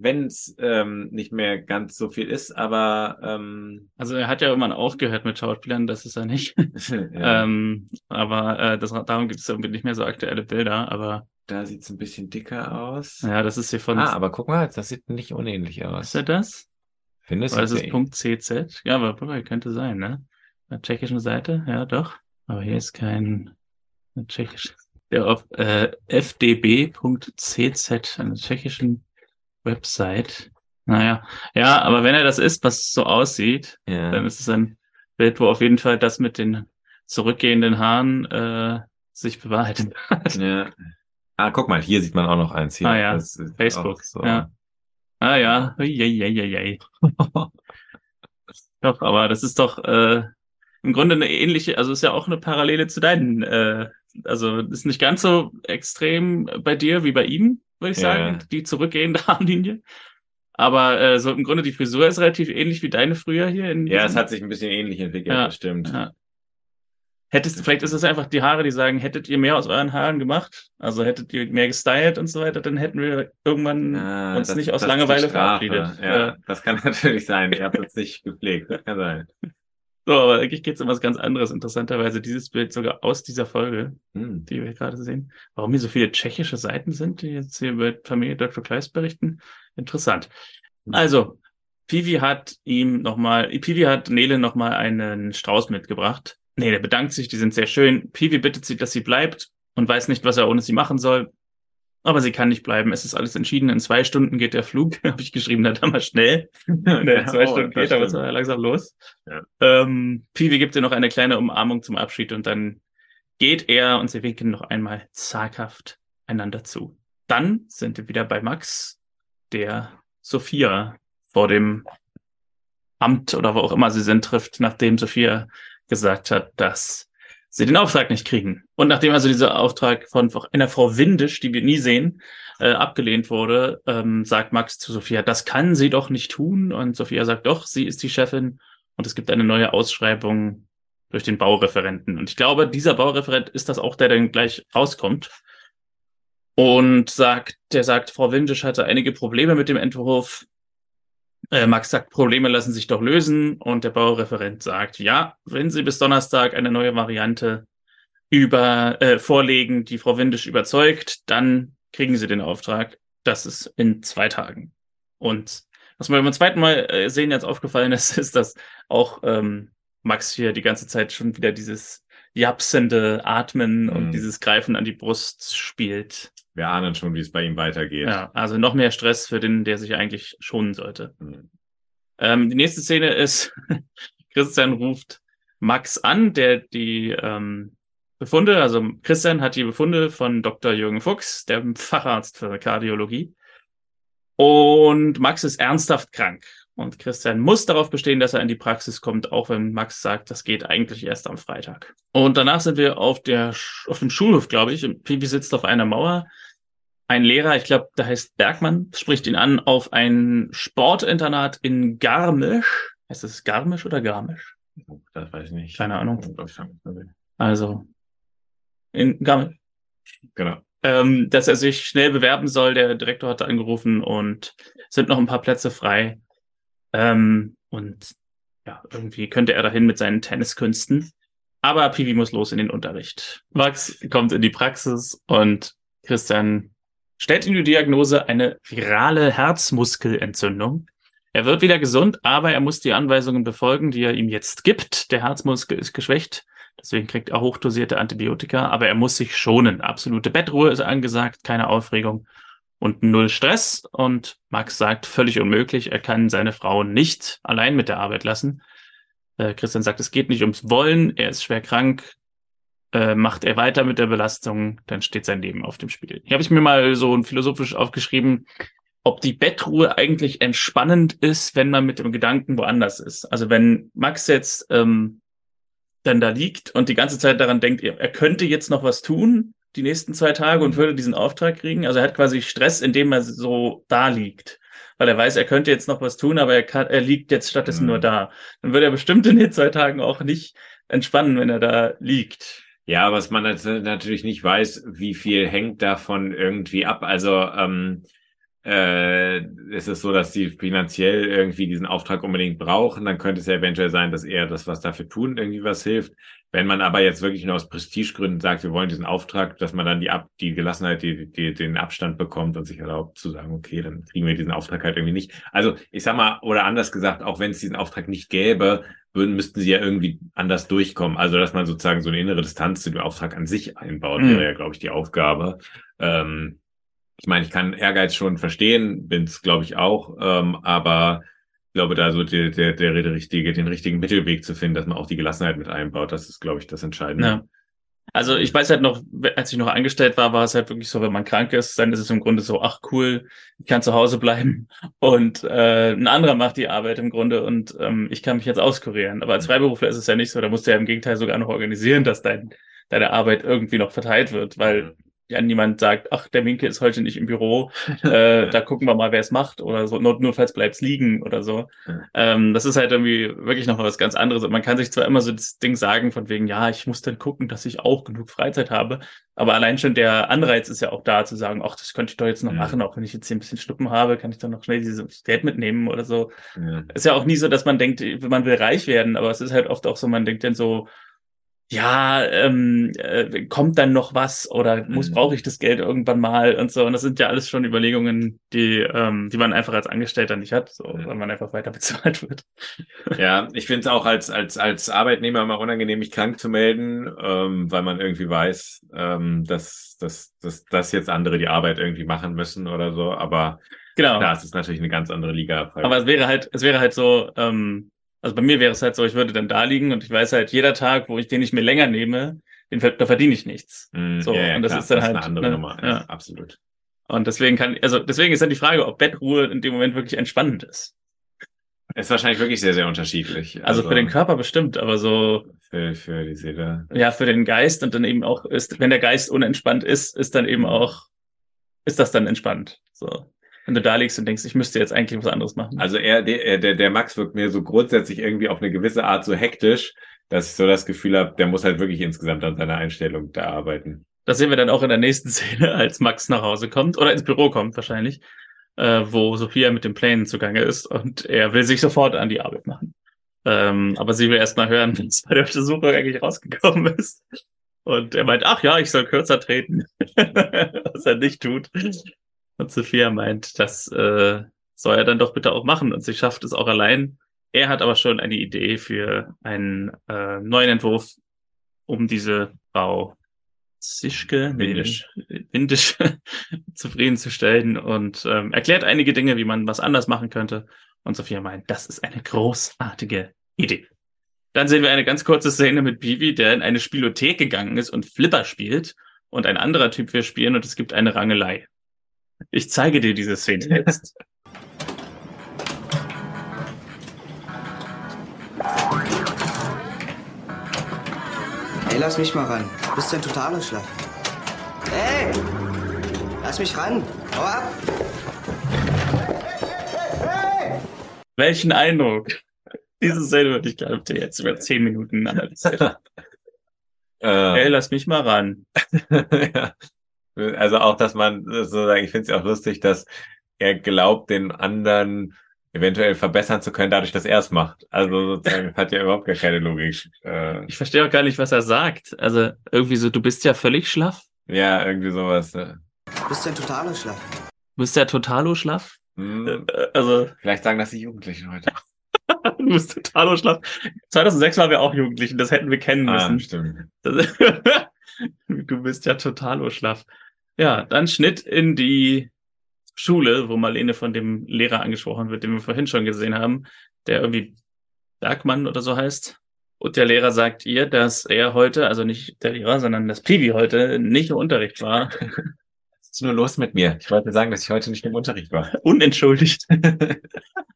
wenn es ähm, nicht mehr ganz so viel ist, aber ähm, also er hat ja irgendwann aufgehört mit Schauspielern, das ist er nicht. ja. ähm, aber äh, das, darum gibt es irgendwie nicht mehr so aktuelle Bilder, aber da sieht es ein bisschen dicker aus. Ja, das ist hier von. Ah, aber guck mal, das sieht nicht unähnlich aus. Ist er das? Findest du? Das ist Punkt CZ. Ja, aber könnte sein, ne? Der tschechischen Seite, ja doch. Aber hier ist kein tschechisches. Ja, auf äh, fdb.cz, einer tschechischen Website. Naja, ja, aber wenn er das ist, was so aussieht, ja. dann ist es ein Bild, wo auf jeden Fall das mit den zurückgehenden Haaren äh, sich bewahrheitet hat. Ja. Ah, guck mal, hier sieht man auch noch eins hier. Ah ja, Facebook. So. Ja. Ah ja, Ui, ui, ui, Doch, aber das ist doch äh, im Grunde eine ähnliche, also ist ja auch eine Parallele zu deinen. Äh, also ist nicht ganz so extrem bei dir wie bei ihm, würde ich sagen, ja. die zurückgehende Armlinie. Aber äh, so im Grunde die Frisur ist relativ ähnlich wie deine früher hier. In ja, es hat sich ein bisschen ähnlich entwickelt, ja, das stimmt. Ja. Hättest, vielleicht ist es einfach die Haare, die sagen, hättet ihr mehr aus euren Haaren gemacht, also hättet ihr mehr gestylt und so weiter, dann hätten wir irgendwann ah, uns das, nicht aus Langeweile verabschiedet. Ja, ja, das kann natürlich sein. Ihr habt uns nicht gepflegt. Das kann sein. So, aber eigentlich geht es um was ganz anderes. Interessanterweise dieses Bild sogar aus dieser Folge, hm. die wir gerade sehen. Warum hier so viele tschechische Seiten sind, die jetzt hier über Familie Dr. Kleist berichten. Interessant. Hm. Also, Pivi hat ihm nochmal, Pivi hat Nele nochmal einen Strauß mitgebracht Nee, der bedankt sich, die sind sehr schön. Pivi bittet sie, dass sie bleibt und weiß nicht, was er ohne sie machen soll. Aber sie kann nicht bleiben. Es ist alles entschieden. In zwei Stunden geht der Flug. Habe ich geschrieben, dann mal schnell. in zwei oh, Stunden geht, aber es war langsam los. Ja. Ähm, Pivi gibt ihr noch eine kleine Umarmung zum Abschied und dann geht er und sie winken noch einmal zaghaft einander zu. Dann sind wir wieder bei Max, der Sophia vor dem Amt oder wo auch immer sie sind trifft, nachdem Sophia gesagt hat, dass sie den Auftrag nicht kriegen. Und nachdem also dieser Auftrag von einer Frau Windisch, die wir nie sehen, äh, abgelehnt wurde, ähm, sagt Max zu Sophia, das kann sie doch nicht tun. Und Sophia sagt doch, sie ist die Chefin und es gibt eine neue Ausschreibung durch den Baureferenten. Und ich glaube, dieser Baureferent ist das auch, der dann gleich rauskommt. Und sagt, der sagt, Frau Windisch hatte einige Probleme mit dem Entwurf. Äh, Max sagt, Probleme lassen sich doch lösen und der Baureferent sagt, ja, wenn Sie bis Donnerstag eine neue Variante über äh, vorlegen, die Frau Windisch überzeugt, dann kriegen Sie den Auftrag. Das ist in zwei Tagen. Und was mir beim zweiten Mal äh, sehen jetzt aufgefallen ist, ist, dass auch ähm, Max hier die ganze Zeit schon wieder dieses japsende Atmen mhm. und dieses Greifen an die Brust spielt wir ahnen schon, wie es bei ihm weitergeht. Ja, also noch mehr Stress für den, der sich eigentlich schonen sollte. Mhm. Ähm, die nächste Szene ist, Christian ruft Max an, der die ähm, Befunde, also Christian hat die Befunde von Dr. Jürgen Fuchs, dem Facharzt für Kardiologie. Und Max ist ernsthaft krank. Und Christian muss darauf bestehen, dass er in die Praxis kommt, auch wenn Max sagt, das geht eigentlich erst am Freitag. Und danach sind wir auf der auf dem Schulhof, glaube ich. Pipi sitzt auf einer Mauer. Ein Lehrer, ich glaube, der heißt Bergmann, spricht ihn an auf ein Sportinternat in Garmisch. Heißt es Garmisch oder Garmisch? Das weiß ich nicht. Keine Ahnung. Also in Garmisch. Genau. Ähm, dass er sich schnell bewerben soll. Der Direktor hat angerufen und sind noch ein paar Plätze frei. Ähm, und ja, irgendwie könnte er dahin mit seinen Tenniskünsten. Aber Pivi muss los in den Unterricht. Max kommt in die Praxis und Christian stellt ihm die Diagnose eine virale Herzmuskelentzündung. Er wird wieder gesund, aber er muss die Anweisungen befolgen, die er ihm jetzt gibt. Der Herzmuskel ist geschwächt, deswegen kriegt er hochdosierte Antibiotika, aber er muss sich schonen. Absolute Bettruhe ist angesagt, keine Aufregung und null Stress. Und Max sagt, völlig unmöglich, er kann seine Frau nicht allein mit der Arbeit lassen. Äh, Christian sagt, es geht nicht ums Wollen, er ist schwer krank. Äh, macht er weiter mit der Belastung, dann steht sein Leben auf dem Spiel. Hier habe ich mir mal so philosophisch aufgeschrieben, ob die Bettruhe eigentlich entspannend ist, wenn man mit dem Gedanken woanders ist. Also wenn Max jetzt ähm, dann da liegt und die ganze Zeit daran denkt, er, er könnte jetzt noch was tun, die nächsten zwei Tage und würde diesen Auftrag kriegen. Also er hat quasi Stress, indem er so da liegt. Weil er weiß, er könnte jetzt noch was tun, aber er, kann, er liegt jetzt stattdessen mhm. nur da. Dann würde er bestimmt in den zwei Tagen auch nicht entspannen, wenn er da liegt. Ja, was man natürlich nicht weiß, wie viel hängt davon irgendwie ab. Also ähm, äh, ist es so, dass sie finanziell irgendwie diesen Auftrag unbedingt brauchen, dann könnte es ja eventuell sein, dass eher das, was dafür tun, irgendwie was hilft. Wenn man aber jetzt wirklich nur aus Prestigegründen sagt, wir wollen diesen Auftrag, dass man dann die Ab die Gelassenheit, die, die den Abstand bekommt und sich erlaubt zu sagen, okay, dann kriegen wir diesen Auftrag halt irgendwie nicht. Also ich sag mal, oder anders gesagt, auch wenn es diesen Auftrag nicht gäbe, würden, müssten sie ja irgendwie anders durchkommen. Also dass man sozusagen so eine innere Distanz zu dem Auftrag an sich einbaut, mhm. wäre ja, glaube ich, die Aufgabe. Ähm, ich meine, ich kann Ehrgeiz schon verstehen, bin es, glaube ich, auch, ähm, aber ich glaube, da so der, der, der richtige, den richtigen Mittelweg zu finden, dass man auch die Gelassenheit mit einbaut, das ist, glaube ich, das Entscheidende. Ja. Also ich weiß halt noch, als ich noch angestellt war, war es halt wirklich so, wenn man krank ist, dann ist es im Grunde so, ach cool, ich kann zu Hause bleiben und äh, ein anderer macht die Arbeit im Grunde und ähm, ich kann mich jetzt auskurieren. Aber als mhm. Freiberufler ist es ja nicht so, da musst du ja im Gegenteil sogar noch organisieren, dass dein, deine Arbeit irgendwie noch verteilt wird, weil mhm ja niemand sagt, ach, der Winke ist heute nicht im Büro, äh, da gucken wir mal, wer es macht oder so, Not, notfalls bleibt's liegen oder so. Ähm, das ist halt irgendwie wirklich noch was ganz anderes. Und man kann sich zwar immer so das Ding sagen von wegen, ja, ich muss dann gucken, dass ich auch genug Freizeit habe, aber allein schon der Anreiz ist ja auch da zu sagen, ach, das könnte ich doch jetzt noch ja. machen, auch wenn ich jetzt hier ein bisschen Stuppen habe, kann ich dann noch schnell dieses Geld mitnehmen oder so. Ja. Ist ja auch nie so, dass man denkt, man will reich werden, aber es ist halt oft auch so, man denkt dann so, ja, ähm, äh, kommt dann noch was oder muss mhm. brauche ich das Geld irgendwann mal und so. Und das sind ja alles schon Überlegungen, die, ähm, die man einfach als Angestellter nicht hat, so, weil man einfach weiter bezahlt wird. Ja, ich finde es auch als, als, als Arbeitnehmer immer unangenehm, mich krank zu melden, ähm, weil man irgendwie weiß, ähm, dass, dass, dass, dass jetzt andere die Arbeit irgendwie machen müssen oder so. Aber genau. da ist es natürlich eine ganz andere Liga. Aber es wäre halt, es wäre halt so, ähm, also bei mir wäre es halt so, ich würde dann da liegen und ich weiß halt, jeder Tag, wo ich den nicht mehr länger nehme, den, da verdiene ich nichts. Mm, so, ja, ja, und das klar, ist dann das halt eine andere ne, Nummer. Ja, absolut. Und deswegen kann, also deswegen ist dann die Frage, ob Bettruhe in dem Moment wirklich entspannend ist. Ist wahrscheinlich wirklich sehr, sehr unterschiedlich. Also, also für den Körper bestimmt, aber so. Für, für die Seele. Ja, für den Geist und dann eben auch ist, wenn der Geist unentspannt ist, ist dann eben auch, ist das dann entspannt. So wenn du da liegst und denkst, ich müsste jetzt eigentlich was anderes machen. Also er, der, der, der Max wirkt mir so grundsätzlich irgendwie auf eine gewisse Art so hektisch, dass ich so das Gefühl habe, der muss halt wirklich insgesamt an seiner Einstellung da arbeiten. Das sehen wir dann auch in der nächsten Szene, als Max nach Hause kommt oder ins Büro kommt wahrscheinlich, äh, wo Sophia mit den Plänen zugange ist und er will sich sofort an die Arbeit machen. Ähm, aber sie will erst mal hören, was bei der Untersuchung eigentlich rausgekommen ist. Und er meint, ach ja, ich soll kürzer treten, was er nicht tut. Und Sophia meint, das äh, soll er dann doch bitte auch machen und sie schafft es auch allein. Er hat aber schon eine Idee für einen äh, neuen Entwurf, um diese Frau Zischke, Windisch, Windisch zufriedenzustellen und ähm, erklärt einige Dinge, wie man was anders machen könnte. Und Sophia meint, das ist eine großartige Idee. Dann sehen wir eine ganz kurze Szene mit Bibi, der in eine Spielothek gegangen ist und Flipper spielt und ein anderer Typ wir spielen und es gibt eine Rangelei. Ich zeige dir diese Szene jetzt. Ey, lass mich mal ran. Du bist ein totaler Schlaf. Ey! Lass mich ran. Hau ab! Welchen Eindruck? Diese Szene würde ich, glaube ich, jetzt über zehn Minuten analysieren. Ey, lass mich mal ran. ja. Also auch, dass man sozusagen, ich finde es ja auch lustig, dass er glaubt, den anderen eventuell verbessern zu können, dadurch, dass er es macht. Also sozusagen, hat ja überhaupt gar keine Logik. Äh, ich verstehe auch gar nicht, was er sagt. Also irgendwie so, du bist ja völlig schlaff. Ja, irgendwie sowas. Du bist ja totaler Schlaff. Du bist ja totalo schlaff? Hm. Äh, also. Vielleicht sagen das die Jugendlichen heute. du bist totalo schlaff. 2006 waren wir auch Jugendlichen, das hätten wir kennen ah, müssen. Stimmt. du bist ja totalo schlaff. Ja, dann Schnitt in die Schule, wo Marlene von dem Lehrer angesprochen wird, den wir vorhin schon gesehen haben, der irgendwie Bergmann oder so heißt. Und der Lehrer sagt ihr, dass er heute, also nicht der Lehrer, sondern das Piwi heute nicht im Unterricht war. Was ist nur los mit mir? Ich wollte sagen, dass ich heute nicht im Unterricht war. Unentschuldigt.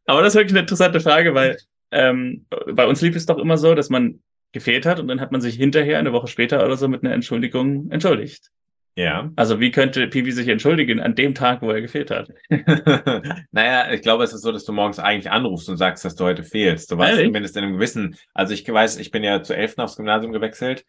Aber das ist wirklich eine interessante Frage, weil ähm, bei uns lief es doch immer so, dass man gefehlt hat und dann hat man sich hinterher, eine Woche später oder so, mit einer Entschuldigung entschuldigt. Ja. Also wie könnte Piwi sich entschuldigen an dem Tag, wo er gefehlt hat? naja, ich glaube, es ist so, dass du morgens eigentlich anrufst und sagst, dass du heute fehlst. Du weißt zumindest in einem gewissen, also ich weiß, ich bin ja zu 11. aufs Gymnasium gewechselt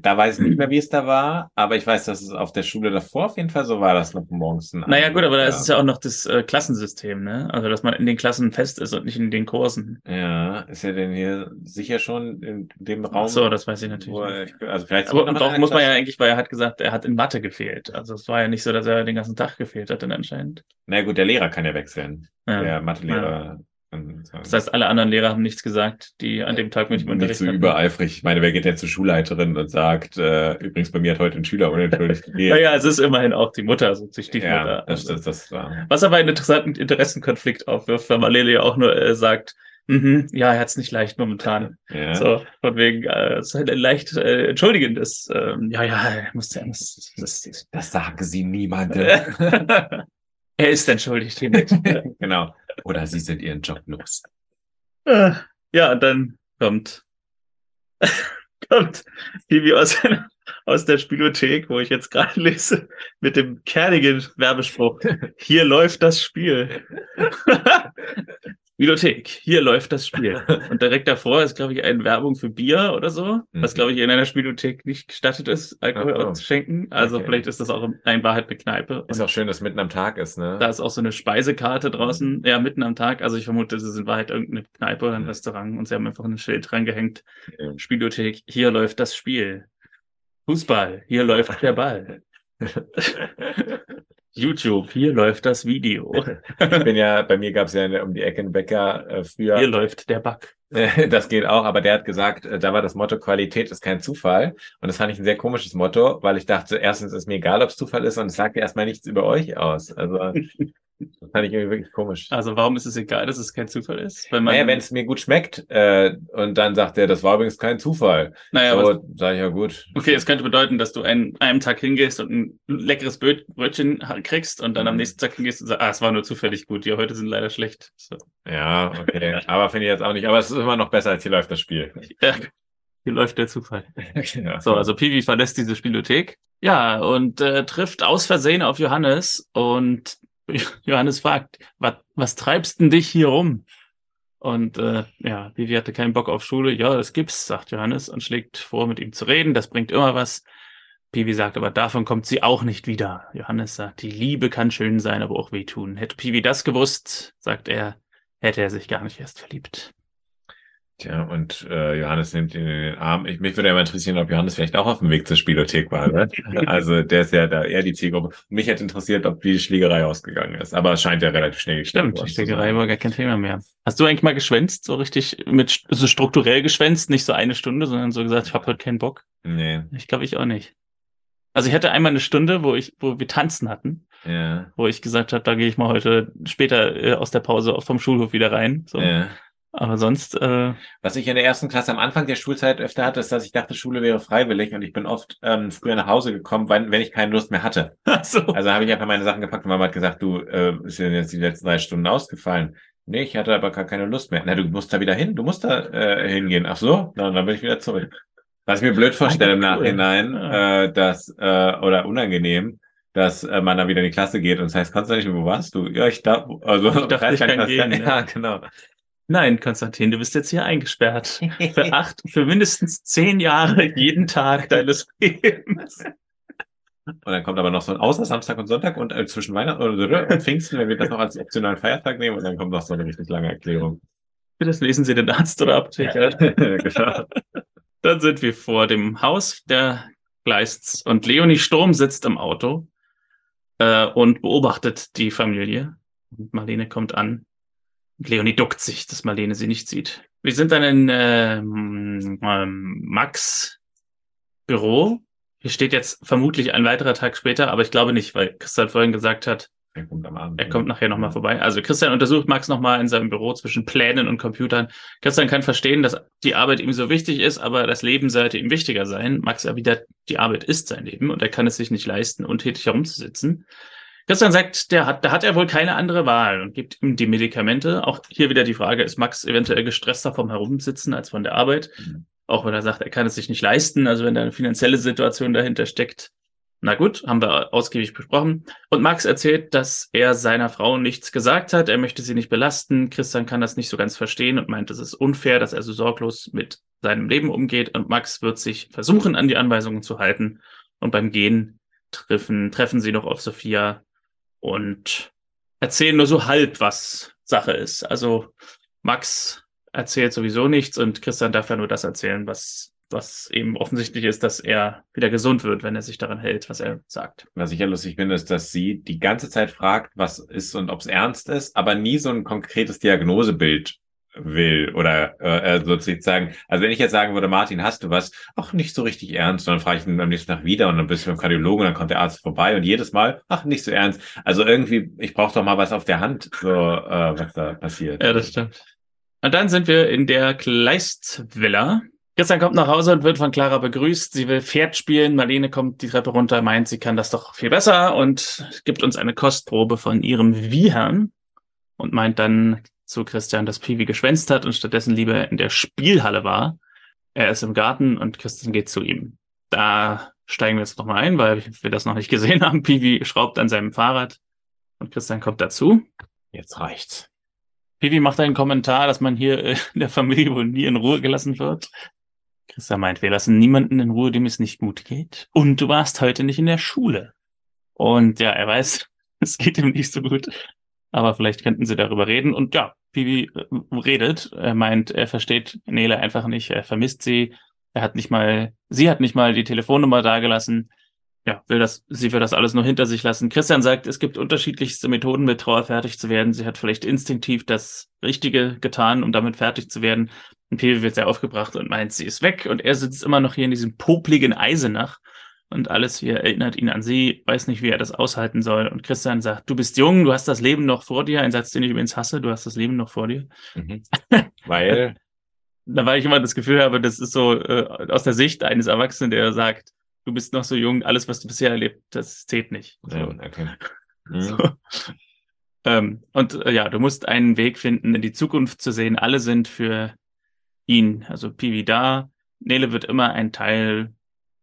da weiß ich nicht mehr, wie es da war, aber ich weiß, dass es auf der Schule davor auf jeden Fall so war, dass noch morgens ein Naja, gut, aber da ist es ja auch noch das äh, Klassensystem, ne? Also, dass man in den Klassen fest ist und nicht in den Kursen. Ja, ist er denn hier sicher schon in dem Raum? Ach so, das weiß ich natürlich. nicht. also vielleicht aber doch muss man ja eigentlich, weil er hat gesagt, er hat in Mathe gefehlt. Also, es war ja nicht so, dass er den ganzen Tag gefehlt hat, dann anscheinend. Na gut, der Lehrer kann ja wechseln. Ja. Der Mathelehrer. Ja. Das heißt, alle anderen Lehrer haben nichts gesagt, die an dem Tag mit dem Unterricht Nicht so übereifrig. Ich meine, wer geht denn zur Schulleiterin und sagt, äh, übrigens, bei mir hat heute ein Schüler unentschuldigt gegeben. naja, es ist immerhin auch die Mutter, also die Stiefmutter. Ja, das, das, das, das, Was aber einen interessanten Interessenkonflikt aufwirft, weil Malele ja auch nur äh, sagt, Mhm, ja, er hat es nicht leicht momentan. Ja. So, von wegen, äh, es ist halt leicht äh, entschuldigendes. Ähm, ja, ja, er muss, er muss das, das, das sagen Sie niemandem. er ist entschuldigt genau. Oder Sie sind Ihren Job los. Äh, ja, und dann kommt, kommt Vivi aus, aus der Spielothek, wo ich jetzt gerade lese, mit dem kernigen Werbespruch. Hier läuft das Spiel. Bibliothek, hier läuft das Spiel. Und direkt davor ist, glaube ich, eine Werbung für Bier oder so, mhm. was, glaube ich, in einer Spielothek nicht gestattet ist, Alkohol oh, oh. zu schenken. Also okay. vielleicht ist das auch in Wahrheit eine Kneipe. Ist auch schön, dass mitten am Tag ist, ne? Da ist auch so eine Speisekarte draußen, mhm. ja, mitten am Tag. Also ich vermute, es ist in Wahrheit irgendeine Kneipe oder ein mhm. Restaurant und sie haben einfach ein Schild dran gehängt. Mhm. Spielothek, hier läuft das Spiel. Fußball, hier läuft der Ball. YouTube, hier läuft das Video. ich bin ja, bei mir gab es ja um die Ecke einen Bäcker äh, früher. Hier läuft der Bug. das geht auch, aber der hat gesagt, äh, da war das Motto Qualität ist kein Zufall. Und das fand ich ein sehr komisches Motto, weil ich dachte, erstens ist mir egal, ob es Zufall ist und es sagt ja erstmal nichts über euch aus. Also das fand ich irgendwie wirklich komisch. Also warum ist es egal, dass es kein Zufall ist? Man naja, wenn es mir gut schmeckt äh, und dann sagt er, das war übrigens kein Zufall. Naja, so, sag ich ja gut. Okay, es könnte bedeuten, dass du einen, einem Tag hingehst und ein leckeres Brötchen kriegst und dann mhm. am nächsten Tag hingehst und sagst, ah, es war nur zufällig gut, die heute sind leider schlecht. So. Ja, okay. Aber finde ich jetzt auch nicht. Aber es ist immer noch besser, als hier läuft das Spiel. Ja. Hier läuft der Zufall. ja. So, also Pivi verlässt diese Spielothek. Ja, und äh, trifft aus Versehen auf Johannes und Johannes fragt, was, was treibst denn dich hier rum? Und äh, ja, Vivi hatte keinen Bock auf Schule. Ja, das gibt's, sagt Johannes und schlägt vor, mit ihm zu reden. Das bringt immer was. Pivi sagt, aber davon kommt sie auch nicht wieder. Johannes sagt, die Liebe kann schön sein, aber auch wehtun. Hätte Pivi das gewusst, sagt er, hätte er sich gar nicht erst verliebt. Tja, und äh, Johannes nimmt ihn in den Arm. Ich, mich würde ja mal interessieren, ob Johannes vielleicht auch auf dem Weg zur Spielothek war. Ne? also der ist ja da eher die Zielgruppe. Mich hätte interessiert, ob die Schlägerei ausgegangen ist. Aber es scheint ja relativ schnell Stimmt, die Schlägerei war gar kein Thema mehr. Hast du eigentlich mal geschwänzt, so richtig mit so strukturell geschwänzt, nicht so eine Stunde, sondern so gesagt, ich habe heute keinen Bock? Nee. Ich glaube ich auch nicht. Also ich hatte einmal eine Stunde, wo ich, wo wir tanzen hatten. Ja. Wo ich gesagt habe, da gehe ich mal heute später äh, aus der Pause vom Schulhof wieder rein. So. Ja. Aber sonst. Äh, Was ich in der ersten Klasse am Anfang der Schulzeit öfter hatte, ist, dass ich dachte, Schule wäre freiwillig und ich bin oft ähm, früher nach Hause gekommen, wenn, wenn ich keine Lust mehr hatte. So. Also habe ich einfach meine Sachen gepackt und Mama hat gesagt, du, äh, ist dir jetzt die letzten drei Stunden ausgefallen? Nee, ich hatte aber gar keine Lust mehr. Na, du musst da wieder hin, du musst da äh, hingehen. Ach so, na, dann bin ich wieder zurück. Was ich mir blöd vorstelle im Nachhinein, ja. äh, dass, äh, oder unangenehm, dass äh, man da wieder in die Klasse geht und das heißt, nicht, wo warst du? Ja, ich da, also ich ich kann gehen, ja. ja, genau. Nein, Konstantin, du bist jetzt hier eingesperrt. Für acht, für mindestens zehn Jahre jeden Tag deines Lebens. Und dann kommt aber noch so ein außer Samstag und Sonntag und äh, zwischen Weihnachten oder Pfingsten, wenn wir das noch als optionalen Feiertag nehmen und dann kommt noch so eine richtig lange Erklärung. Für das lesen Sie den Arzt oder Apotheker. genau. Dann sind wir vor dem Haus der Gleists und Leonie Sturm sitzt im Auto äh, und beobachtet die Familie. Und Marlene kommt an Leonie duckt sich, dass Marlene sie nicht sieht. Wir sind dann in äh, Max Büro. Hier steht jetzt vermutlich ein weiterer Tag später, aber ich glaube nicht, weil Christian vorhin gesagt hat, er kommt am Abend. Er kommt nachher nochmal vorbei. Also Christian untersucht Max nochmal in seinem Büro zwischen Plänen und Computern. Christian kann verstehen, dass die Arbeit ihm so wichtig ist, aber das Leben sollte ihm wichtiger sein. Max erwidert, die Arbeit ist sein Leben und er kann es sich nicht leisten, untätig herumzusitzen. Christian sagt, der hat, da hat er wohl keine andere Wahl und gibt ihm die Medikamente. Auch hier wieder die Frage, ist Max eventuell gestresster vom Herumsitzen als von der Arbeit? Mhm. Auch wenn er sagt, er kann es sich nicht leisten, also wenn da eine finanzielle Situation dahinter steckt. Na gut, haben wir ausgiebig besprochen. Und Max erzählt, dass er seiner Frau nichts gesagt hat. Er möchte sie nicht belasten. Christian kann das nicht so ganz verstehen und meint, es ist unfair, dass er so sorglos mit seinem Leben umgeht. Und Max wird sich versuchen, an die Anweisungen zu halten. Und beim Gehen treffen, treffen sie noch auf Sophia, und erzählen nur so halb, was Sache ist. Also Max erzählt sowieso nichts und Christian darf ja nur das erzählen, was was eben offensichtlich ist, dass er wieder gesund wird, wenn er sich daran hält, was er sagt. Was ich ja lustig finde, ist, dass sie die ganze Zeit fragt, was ist und ob es ernst ist, aber nie so ein konkretes Diagnosebild will oder äh, äh sozusagen, also wenn ich jetzt sagen würde, Martin, hast du was? Ach, nicht so richtig ernst. Und dann frage ich ihn am nächsten Tag wieder und dann bist du beim Kardiologen und dann kommt der Arzt vorbei und jedes Mal, ach, nicht so ernst. Also irgendwie, ich brauche doch mal was auf der Hand, so äh, was da passiert. Ja, das stimmt. Und dann sind wir in der Kleist-Villa. Christian kommt nach Hause und wird von Clara begrüßt. Sie will Pferd spielen. Marlene kommt die Treppe runter, meint, sie kann das doch viel besser und gibt uns eine Kostprobe von ihrem Wiehern und meint dann zu Christian, dass Piwi geschwänzt hat und stattdessen lieber in der Spielhalle war. Er ist im Garten und Christian geht zu ihm. Da steigen wir jetzt nochmal ein, weil wir das noch nicht gesehen haben. Piwi schraubt an seinem Fahrrad und Christian kommt dazu. Jetzt reicht's. Piwi macht einen Kommentar, dass man hier in der Familie wohl nie in Ruhe gelassen wird. Christa meint, wir lassen niemanden in Ruhe, dem es nicht gut geht. Und du warst heute nicht in der Schule. Und ja, er weiß, es geht ihm nicht so gut. Aber vielleicht könnten sie darüber reden. Und ja, Pivi äh, redet. Er meint, er versteht Nele einfach nicht. Er vermisst sie. Er hat nicht mal, sie hat nicht mal die Telefonnummer dagelassen. Ja, will das, sie will das alles nur hinter sich lassen. Christian sagt, es gibt unterschiedlichste Methoden, mit Trauer fertig zu werden. Sie hat vielleicht instinktiv das Richtige getan, um damit fertig zu werden. Und Pewe wird sehr aufgebracht und meint, sie ist weg und er sitzt immer noch hier in diesem popligen Eisenach und alles hier erinnert ihn an sie, weiß nicht, wie er das aushalten soll. Und Christian sagt, du bist jung, du hast das Leben noch vor dir. Ein Satz, den ich übrigens hasse, du hast das Leben noch vor dir. Mhm. Weil? da weil ich immer das Gefühl habe, das ist so äh, aus der Sicht eines Erwachsenen, der sagt, du bist noch so jung, alles, was du bisher erlebt, das zählt nicht. Ja, okay. Mhm. So. Ähm, und äh, ja, du musst einen Weg finden, in die Zukunft zu sehen. Alle sind für ihn, also Piwi da. Nele wird immer ein Teil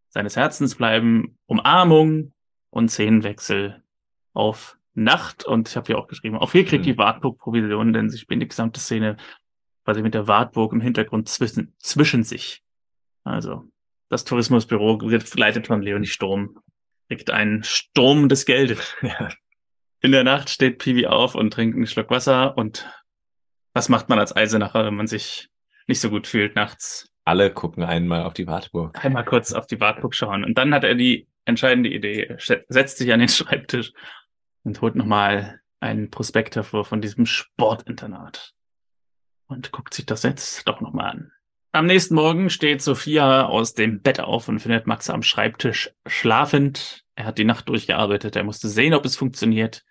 seines Herzens bleiben. Umarmung und Szenenwechsel auf Nacht. Und ich habe hier auch geschrieben, auch hier kriegt mhm. die Wartburg Provision, denn sie spielen die gesamte Szene quasi mit der Wartburg im Hintergrund zwischen, zwischen sich. Also das Tourismusbüro wird geleitet von Leonie Sturm. Kriegt einen Sturm des Geldes. In der Nacht steht Piwi auf und trinkt einen Schluck Wasser. Und was macht man als Eisenacher, wenn man sich nicht so gut fühlt nachts. Alle gucken einmal auf die Wartburg. Einmal kurz auf die Wartburg schauen. Und dann hat er die entscheidende Idee, setzt sich an den Schreibtisch und holt nochmal einen Prospekt hervor von diesem Sportinternat. Und guckt sich das jetzt doch nochmal an. Am nächsten Morgen steht Sophia aus dem Bett auf und findet Max am Schreibtisch schlafend. Er hat die Nacht durchgearbeitet. Er musste sehen, ob es funktioniert.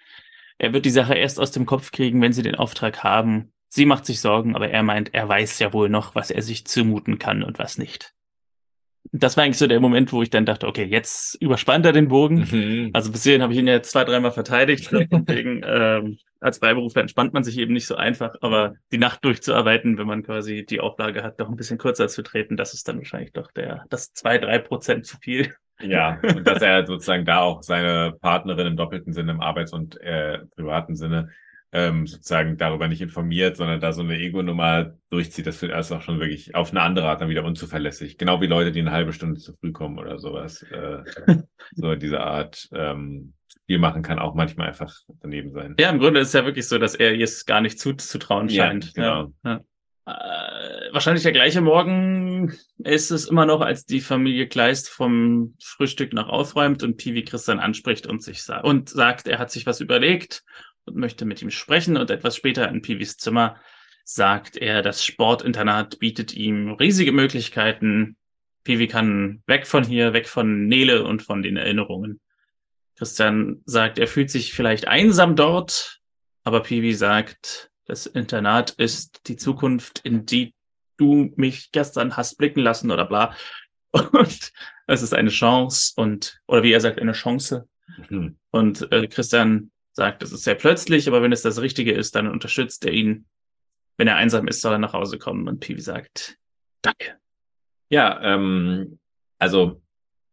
Er wird die Sache erst aus dem Kopf kriegen, wenn sie den Auftrag haben. Sie macht sich Sorgen, aber er meint, er weiß ja wohl noch, was er sich zumuten kann und was nicht. Das war eigentlich so der Moment, wo ich dann dachte, okay, jetzt überspannt er den Bogen. Mhm. Also bis hierhin habe ich ihn ja zwei, dreimal verteidigt. Deswegen, ähm, als Freiberufler entspannt man sich eben nicht so einfach, aber die Nacht durchzuarbeiten, wenn man quasi die Auflage hat, doch ein bisschen kürzer zu treten, das ist dann wahrscheinlich doch der, das zwei, drei Prozent zu viel. Ja, und dass er sozusagen da auch seine Partnerin im doppelten Sinne, im Arbeits- und äh, privaten Sinne, ähm, sozusagen darüber nicht informiert, sondern da so eine Ego-Nummer durchzieht, das wird erst auch schon wirklich auf eine andere Art dann wieder unzuverlässig. Genau wie Leute, die eine halbe Stunde zu früh kommen oder sowas. Äh, so diese Art ähm, Spiel machen kann auch manchmal einfach daneben sein. Ja, im Grunde ist es ja wirklich so, dass er jetzt gar nicht zuzutrauen scheint. Ja, genau. Ja, ja. Äh, wahrscheinlich der gleiche Morgen ist es immer noch, als die Familie Kleist vom Frühstück noch aufräumt und Piwi Christian anspricht und sich sagt und sagt, er hat sich was überlegt und möchte mit ihm sprechen. Und etwas später in Piwis Zimmer sagt er, das Sportinternat bietet ihm riesige Möglichkeiten. Piwi kann weg von hier, weg von Nele und von den Erinnerungen. Christian sagt, er fühlt sich vielleicht einsam dort, aber Piwi sagt, das Internat ist die Zukunft, in die du mich gestern hast blicken lassen oder bla. Und es ist eine Chance und, oder wie er sagt, eine Chance. Mhm. Und äh, Christian sagt, es ist sehr plötzlich, aber wenn es das Richtige ist, dann unterstützt er ihn. Wenn er einsam ist, soll er nach Hause kommen und Piwi sagt, danke. Ja, ähm, also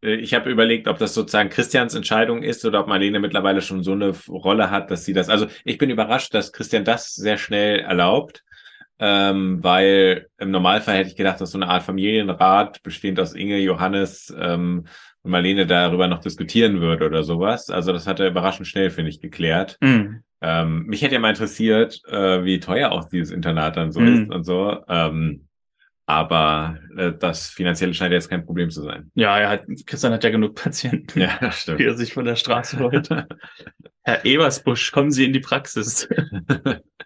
äh, ich habe überlegt, ob das sozusagen Christians Entscheidung ist oder ob Marlene mittlerweile schon so eine Rolle hat, dass sie das. Also ich bin überrascht, dass Christian das sehr schnell erlaubt, ähm, weil im Normalfall hätte ich gedacht, dass so eine Art Familienrat bestehend aus Inge, Johannes, ähm, und Marlene darüber noch diskutieren würde oder sowas. Also das hat er überraschend schnell, finde ich, geklärt. Mm. Ähm, mich hätte ja mal interessiert, äh, wie teuer auch dieses Internat dann so mm. ist und so. Ähm, aber äh, das Finanzielle scheint jetzt kein Problem zu sein. Ja, er hat, Christian hat ja genug Patienten, ja, stimmt. die er sich von der Straße holt. Herr Ebersbusch, kommen Sie in die Praxis.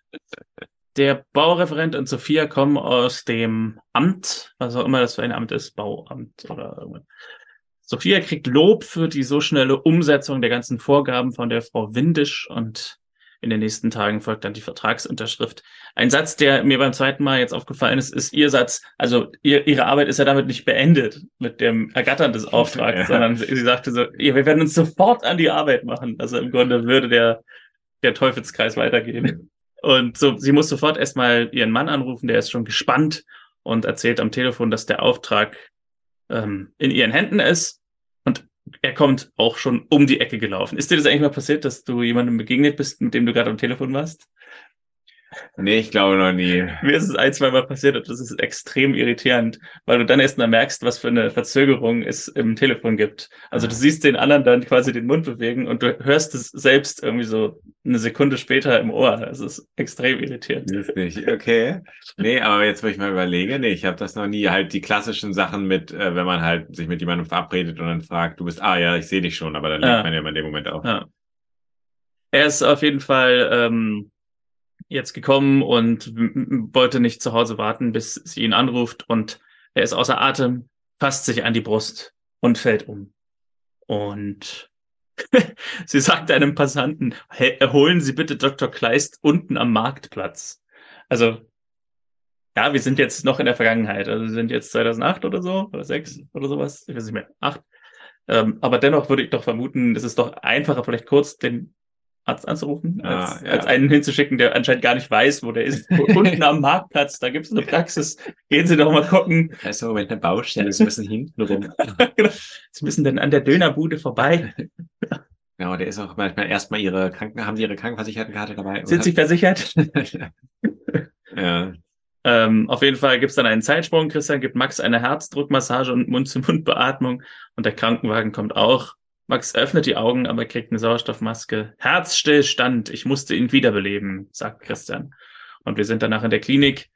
der Baureferent und Sophia kommen aus dem Amt, was auch immer das für ein Amt ist, Bauamt oder irgendwas. Sophia kriegt Lob für die so schnelle Umsetzung der ganzen Vorgaben von der Frau Windisch und In den nächsten Tagen folgt dann die Vertragsunterschrift. Ein Satz, der mir beim zweiten Mal jetzt aufgefallen ist, ist Ihr Satz, also ihr, Ihre Arbeit ist ja damit nicht beendet mit dem Ergattern des Auftrags, ja. sondern sie sagte so, ja, wir werden uns sofort an die Arbeit machen. Also im Grunde würde der, der Teufelskreis weitergehen. Und so, sie muss sofort erstmal ihren Mann anrufen, der ist schon gespannt und erzählt am Telefon, dass der Auftrag ähm, in ihren Händen ist. Er kommt auch schon um die Ecke gelaufen. Ist dir das eigentlich mal passiert, dass du jemandem begegnet bist, mit dem du gerade am Telefon warst? Nee, ich glaube noch nie. Mir ist es ein, zwei Mal passiert und das ist extrem irritierend, weil du dann erst mal merkst, was für eine Verzögerung es im Telefon gibt. Also du siehst den anderen dann quasi den Mund bewegen und du hörst es selbst irgendwie so eine Sekunde später im Ohr. Das ist extrem irritierend. Ist nicht, okay. Nee, aber jetzt, wo ich mal überlege, nee, ich habe das noch nie. Halt die klassischen Sachen mit, äh, wenn man halt sich mit jemandem verabredet und dann fragt, du bist, ah ja, ich sehe dich schon, aber dann legt ja. man ja in dem Moment auf. Ja. Er ist auf jeden Fall ähm, jetzt gekommen und wollte nicht zu Hause warten, bis sie ihn anruft und er ist außer Atem, fasst sich an die Brust und fällt um. Und sie sagt einem Passanten, holen Sie bitte Dr. Kleist unten am Marktplatz. Also, ja, wir sind jetzt noch in der Vergangenheit. Also, wir sind jetzt 2008 oder so, oder 6 oder sowas. Ich weiß nicht mehr, 8. Ähm, aber dennoch würde ich doch vermuten, es ist doch einfacher, vielleicht kurz den Arzt anzurufen, ah, als, ja. als einen hinzuschicken, der anscheinend gar nicht weiß, wo der ist. Unten am Marktplatz, da gibt es eine Praxis. Gehen Sie doch mal gucken. Also Moment, eine Baustelle, Sie müssen hinten rum. genau. Sie müssen dann an der Dönerbude vorbei. Genau, der ist auch manchmal erstmal ihre Kranken, haben Sie Ihre Krankenversichertenkarte dabei? Sind Sie versichert? ja. Ähm, auf jeden Fall gibt's dann einen Zeitsprung. Christian gibt Max eine Herzdruckmassage und Mund-zu-Mund-Beatmung und der Krankenwagen kommt auch. Max öffnet die Augen, aber kriegt eine Sauerstoffmaske. Herzstillstand, ich musste ihn wiederbeleben, sagt Christian. Und wir sind danach in der Klinik,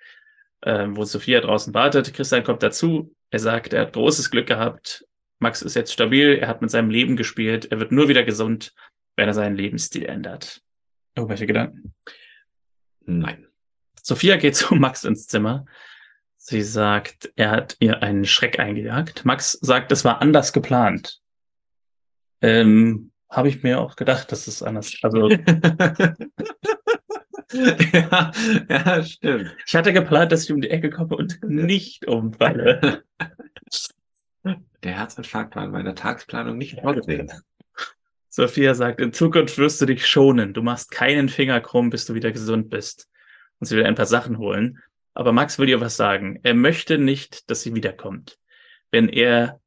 äh, wo Sophia draußen wartet. Christian kommt dazu. Er sagt, er hat großes Glück gehabt. Max ist jetzt stabil, er hat mit seinem Leben gespielt. Er wird nur wieder gesund, wenn er seinen Lebensstil ändert. Irgendwelche Gedanken? Nein. Sophia geht zu Max ins Zimmer. Sie sagt, er hat ihr einen Schreck eingejagt. Max sagt, es war anders geplant. Ähm, Habe ich mir auch gedacht, dass es anders. Also ja, ja, stimmt. Ich hatte geplant, dass ich um die Ecke komme und nicht umfalle. Der Herzinfarkt war in meiner Tagesplanung nicht vorgesehen. Sophia sagt, in Zukunft wirst du dich schonen. Du machst keinen Finger krumm, bis du wieder gesund bist. Und sie will ein paar Sachen holen. Aber Max will ihr was sagen. Er möchte nicht, dass sie wiederkommt. Wenn er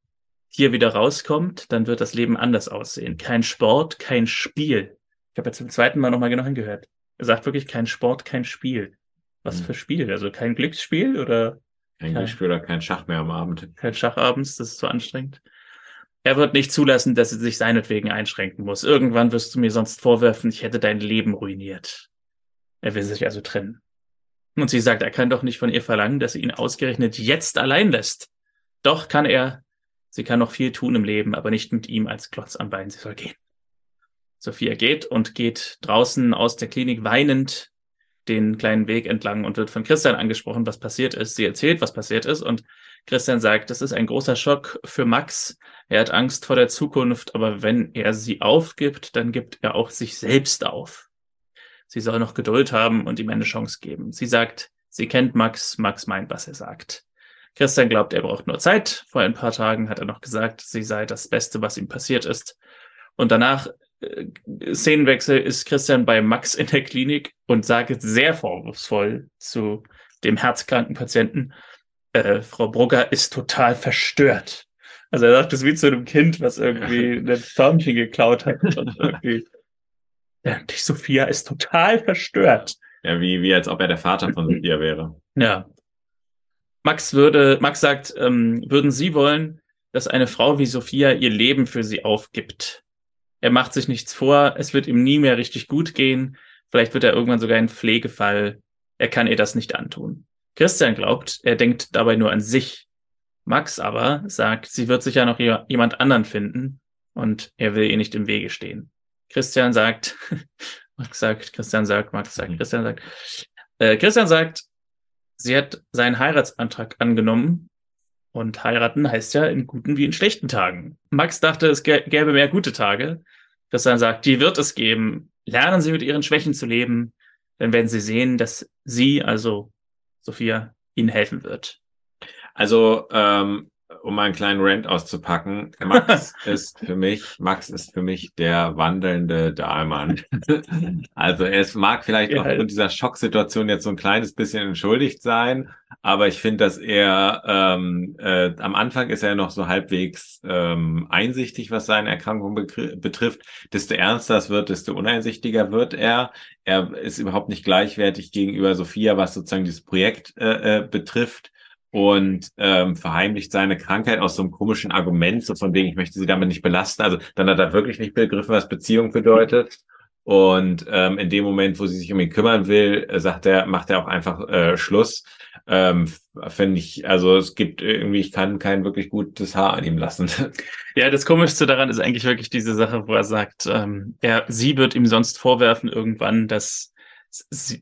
hier wieder rauskommt, dann wird das Leben anders aussehen. Kein Sport, kein Spiel. Ich habe jetzt zum zweiten Mal nochmal genau hingehört. Er sagt wirklich kein Sport, kein Spiel. Was mhm. für Spiel? Also kein Glücksspiel oder? Kein, kein Glücksspiel oder kein Schach mehr am Abend. Kein Schach abends, das ist zu anstrengend. Er wird nicht zulassen, dass er sich seinetwegen einschränken muss. Irgendwann wirst du mir sonst vorwerfen, ich hätte dein Leben ruiniert. Er will sich also trennen. Und sie sagt, er kann doch nicht von ihr verlangen, dass sie ihn ausgerechnet jetzt allein lässt. Doch kann er, Sie kann noch viel tun im Leben, aber nicht mit ihm als Klotz am Bein. Sie soll gehen. Sophia geht und geht draußen aus der Klinik weinend den kleinen Weg entlang und wird von Christian angesprochen, was passiert ist. Sie erzählt, was passiert ist und Christian sagt, das ist ein großer Schock für Max. Er hat Angst vor der Zukunft, aber wenn er sie aufgibt, dann gibt er auch sich selbst auf. Sie soll noch Geduld haben und ihm eine Chance geben. Sie sagt, sie kennt Max, Max meint, was er sagt. Christian glaubt, er braucht nur Zeit. Vor ein paar Tagen hat er noch gesagt, sie sei das Beste, was ihm passiert ist. Und danach, äh, Szenenwechsel, ist Christian bei Max in der Klinik und sagt sehr vorwurfsvoll zu dem herzkranken Patienten, äh, Frau Brugger ist total verstört. Also er sagt es wie zu einem Kind, was irgendwie ein Förmchen geklaut hat und irgendwie ja, die Sophia ist total verstört. Ja, wie, wie als ob er der Vater von Sophia wäre. Ja, Max würde, Max sagt, ähm, würden Sie wollen, dass eine Frau wie Sophia ihr Leben für Sie aufgibt? Er macht sich nichts vor, es wird ihm nie mehr richtig gut gehen, vielleicht wird er irgendwann sogar ein Pflegefall, er kann ihr das nicht antun. Christian glaubt, er denkt dabei nur an sich. Max aber sagt, sie wird sicher noch jemand anderen finden und er will ihr nicht im Wege stehen. Christian sagt, Max sagt, Christian sagt, Max sagt, Christian sagt, äh, Christian sagt, sie hat seinen Heiratsantrag angenommen. Und heiraten heißt ja in guten wie in schlechten Tagen. Max dachte, es gäbe mehr gute Tage. Christian sagt, die wird es geben. lernen Sie mit Ihren Schwächen zu leben, dann werden Sie sehen, dass sie, also Sophia, Ihnen helfen wird. Also ähm, um einen kleinen Rant auszupacken, Max ist für mich, Max ist für mich der wandelnde Dahlmann. also er ist, mag vielleicht ja, aufgrund dieser Schocksituation jetzt so ein kleines bisschen entschuldigt sein, aber ich finde, dass er ähm, äh, am Anfang ist er noch so halbwegs ähm, einsichtig, was seine Erkrankung betrifft. Desto ernster es wird, desto uneinsichtiger wird er. Er ist überhaupt nicht gleichwertig gegenüber Sophia, was sozusagen dieses Projekt äh, äh, betrifft und ähm, verheimlicht seine Krankheit aus so einem komischen Argument, so von wegen, ich möchte sie damit nicht belasten. Also dann hat er wirklich nicht begriffen, was Beziehung bedeutet. Und ähm, in dem Moment, wo sie sich um ihn kümmern will, äh, sagt er, macht er auch einfach äh, Schluss. Ähm, Finde ich, also es gibt irgendwie, ich kann kein wirklich gutes Haar an ihm lassen. Ja, das Komischste daran ist eigentlich wirklich diese Sache, wo er sagt, ähm, er, sie wird ihm sonst vorwerfen irgendwann, dass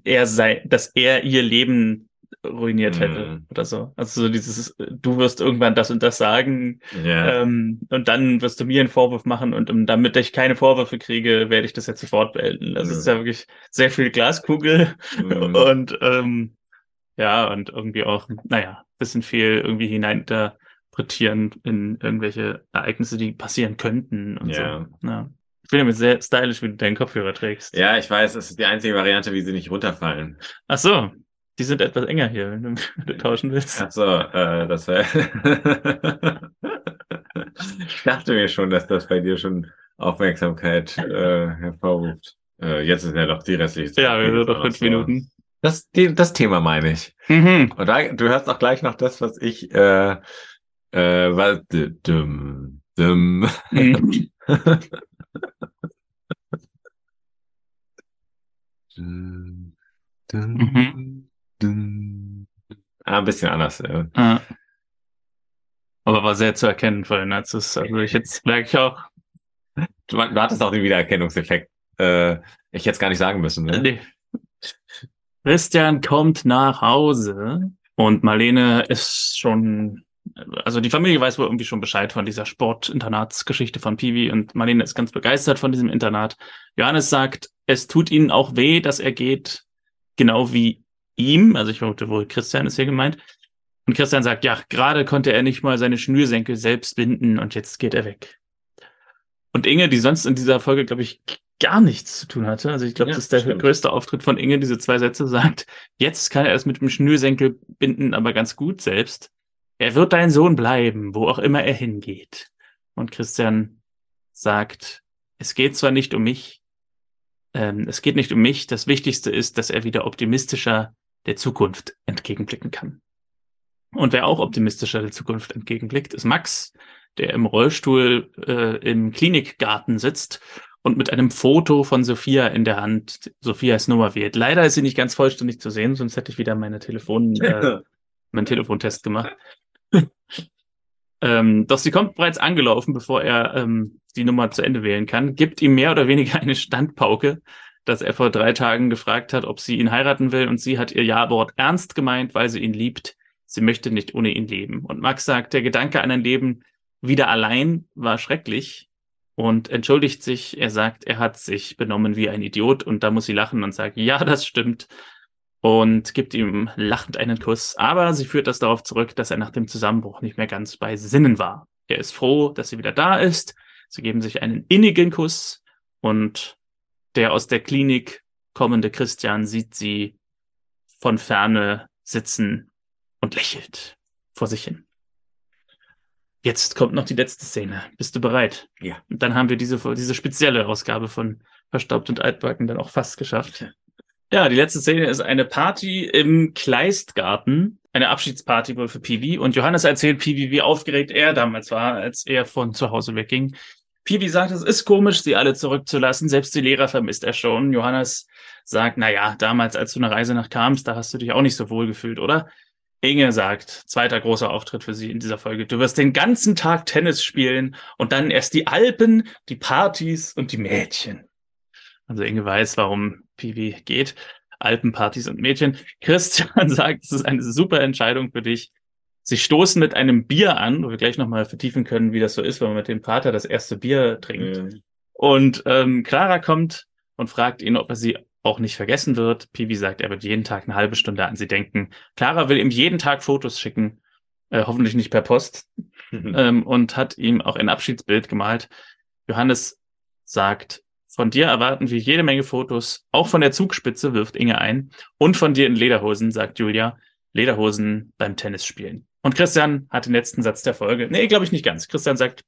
er sei, dass er ihr Leben ruiniert hätte mm. oder so. Also so dieses, du wirst irgendwann das und das sagen yeah. ähm, und dann wirst du mir einen Vorwurf machen und um, damit ich keine Vorwürfe kriege, werde ich das jetzt sofort beenden. Das mm. ist ja wirklich sehr viel Glaskugel mm. und ähm, ja, und irgendwie auch, naja, bisschen viel irgendwie hineininterpretieren in irgendwelche Ereignisse, die passieren könnten und yeah. so. Ja. Ich finde damit sehr stylisch, wie du deinen Kopfhörer trägst. Ja, ich weiß, das ist die einzige Variante, wie sie nicht runterfallen. Ach so, die sind etwas enger hier, wenn du, wenn du tauschen willst. Ach so, äh, das wäre. ich dachte mir schon, dass das bei dir schon Aufmerksamkeit äh, hervorruft. Äh, jetzt ist ja doch die restliche Zeit. Ja, wir sind noch fünf Minuten. Das, die, das Thema meine ich. Mhm. Und da, du hörst auch gleich noch das, was ich äh, äh, was dumm, dumm. Mhm. mhm. Ah, ein bisschen anders. Ja. ja. Aber war sehr zu erkennen vorhin, als es, also ich jetzt merke ich auch. Du, du hattest auch den Wiedererkennungseffekt. Äh, ich jetzt gar nicht sagen müssen, ne? Nee. Christian kommt nach Hause und Marlene ist schon, also die Familie weiß wohl irgendwie schon Bescheid von dieser Sportinternatsgeschichte von Piwi und Marlene ist ganz begeistert von diesem Internat. Johannes sagt, es tut ihnen auch weh, dass er geht, genau wie ihm, also ich vermute wohl Christian ist hier gemeint. Und Christian sagt, ja, gerade konnte er nicht mal seine Schnürsenkel selbst binden und jetzt geht er weg. Und Inge, die sonst in dieser Folge, glaube ich, gar nichts zu tun hatte. Also ich glaube, ja, das ist der stimmt. größte Auftritt von Inge, diese zwei Sätze sagt, jetzt kann er es mit dem Schnürsenkel binden, aber ganz gut selbst. Er wird dein Sohn bleiben, wo auch immer er hingeht. Und Christian sagt, es geht zwar nicht um mich, ähm, es geht nicht um mich, das Wichtigste ist, dass er wieder optimistischer der Zukunft entgegenblicken kann. Und wer auch optimistischer der Zukunft entgegenblickt, ist Max, der im Rollstuhl äh, im Klinikgarten sitzt und mit einem Foto von Sophia in der Hand Sophias Nummer wählt. Leider ist sie nicht ganz vollständig zu sehen, sonst hätte ich wieder meine Telefon, äh, meinen Telefontest gemacht. ähm, doch sie kommt bereits angelaufen, bevor er ähm, die Nummer zu Ende wählen kann, gibt ihm mehr oder weniger eine Standpauke, dass er vor drei Tagen gefragt hat, ob sie ihn heiraten will und sie hat ihr Ja-Wort ernst gemeint, weil sie ihn liebt. Sie möchte nicht ohne ihn leben. Und Max sagt, der Gedanke an ein Leben wieder allein war schrecklich und entschuldigt sich. Er sagt, er hat sich benommen wie ein Idiot und da muss sie lachen und sagt, ja, das stimmt und gibt ihm lachend einen Kuss. Aber sie führt das darauf zurück, dass er nach dem Zusammenbruch nicht mehr ganz bei Sinnen war. Er ist froh, dass sie wieder da ist. Sie geben sich einen innigen Kuss und der aus der Klinik kommende Christian sieht sie von ferne sitzen und lächelt vor sich hin. Jetzt kommt noch die letzte Szene. Bist du bereit? Ja. Und dann haben wir diese, diese spezielle Ausgabe von Verstaubt und Altbacken dann auch fast geschafft. Ja, die letzte Szene ist eine Party im Kleistgarten. Eine Abschiedsparty wohl für Piwi. Und Johannes erzählt Piwi, wie aufgeregt er damals war, als er von zu Hause wegging. Piwi sagt, es ist komisch, sie alle zurückzulassen. Selbst die Lehrer vermisst er schon. Johannes sagt, na ja, damals, als du eine Reise nach kamst, da hast du dich auch nicht so wohl gefühlt, oder? Inge sagt, zweiter großer Auftritt für sie in dieser Folge. Du wirst den ganzen Tag Tennis spielen und dann erst die Alpen, die Partys und die Mädchen. Also Inge weiß, warum Piwi geht. Alpenpartys und Mädchen. Christian sagt, es ist eine super Entscheidung für dich. Sie stoßen mit einem Bier an, wo wir gleich nochmal vertiefen können, wie das so ist, wenn man mit dem Vater das erste Bier trinkt. Mhm. Und ähm, Clara kommt und fragt ihn, ob er sie auch nicht vergessen wird. Piwi sagt, er wird jeden Tag eine halbe Stunde an sie denken. Clara will ihm jeden Tag Fotos schicken, äh, hoffentlich nicht per Post, ähm, und hat ihm auch ein Abschiedsbild gemalt. Johannes sagt, von dir erwarten wir jede Menge Fotos, auch von der Zugspitze, wirft Inge ein, und von dir in Lederhosen, sagt Julia, Lederhosen beim Tennis spielen. Und Christian hat den letzten Satz der Folge. Nee, glaube ich nicht ganz. Christian sagt,